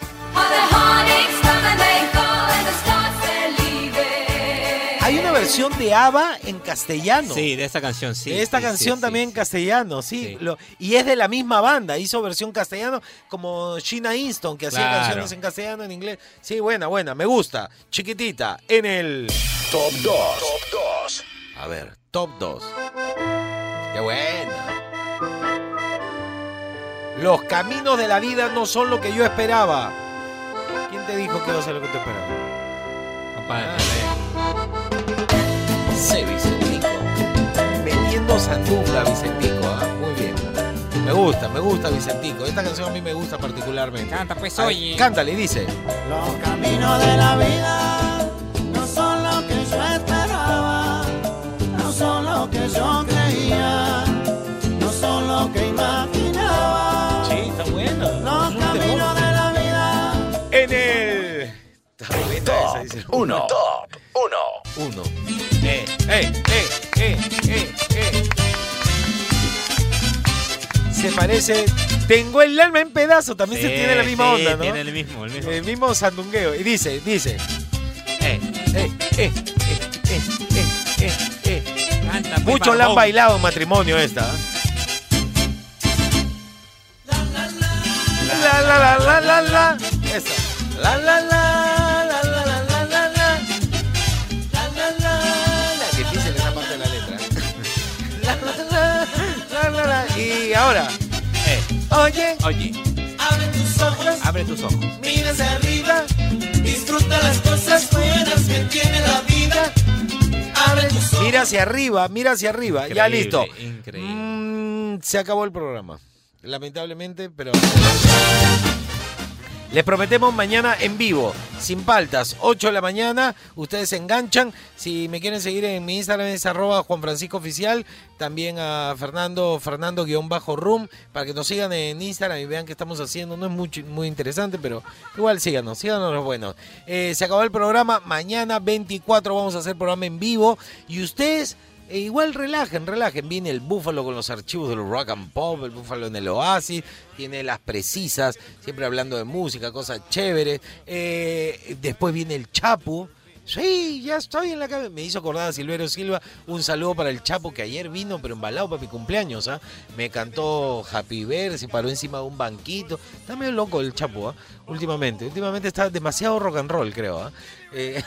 Hay una versión de ABBA en castellano. Sí, de esta canción, sí. de esta sí, canción sí, también en castellano, sí. Lo- y es de la misma banda. Hizo versión castellano como Sheena Easton, que hacía canciones en castellano, en inglés. Sí, buena, buena. Me gusta. Chiquitita. En el. Top 2. Top 2. A ver, top 2. Qué buena. Los caminos de la vida no son lo que yo esperaba. ¿Quién te dijo que iba a ser lo que te esperaba? Sí, Vicentico. Metiendo sandunga, Vicentico. ¿ah? Muy bien. Me gusta, me gusta Vicentico. Esta canción a mí me gusta particularmente. Canta, pues oye. Cántale, dice. Los caminos de la vida no son lo que yo esperaba, no son lo que yo creía, 1. Top 1. Eh, eh, eh, se parece. Tengo el alma en pedazo. También se tiene la misma onda, ¿no? Tiene el mismo, el mismo. El mismo sandungueo. Y dice, dice. Muchos la han bailado en matrimonio esta. La la la la la la. Esa. La la la. Oye. Oye. Abre tus ojos, Abre tus ojos. mira hacia arriba, disfruta las cosas buenas que tiene la vida. Abre tus ojos. Mira hacia arriba, mira hacia arriba. ya listo. Increíble. Mm, se acabó el programa. Lamentablemente, pero. Les prometemos mañana en vivo, sin paltas, 8 de la mañana. Ustedes se enganchan. Si me quieren seguir en mi Instagram es arroba Juan Francisco Oficial. También a Fernando, Fernando-Room, para que nos sigan en Instagram y vean qué estamos haciendo. No es mucho, muy interesante, pero igual síganos, síganos los buenos. Eh, se acabó el programa. Mañana 24 vamos a hacer programa en vivo. Y ustedes e igual relajen, relajen. Viene el Búfalo con los archivos del Rock and Pop, el Búfalo en el Oasis, tiene las precisas, siempre hablando de música, cosas chéveres. Eh, después viene el Chapu. Sí, ya estoy en la cabeza. Me hizo acordar a Silverio Silva. Un saludo para el Chapo que ayer vino, pero embalado para mi cumpleaños. ¿ah? Me cantó Happy Birthday, se paró encima de un banquito. Está medio loco el Chapo, ¿ah? últimamente. Últimamente está demasiado rock and roll, creo. ¿ah? Eh,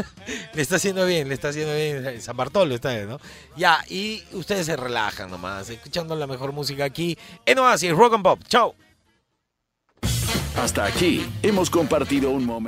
le está haciendo bien, le está haciendo bien. San Bartolo está bien, ¿no? Ya, y ustedes se relajan nomás, escuchando la mejor música aquí en Oasis, Rock and Pop. Chao. Hasta aquí hemos compartido un momento.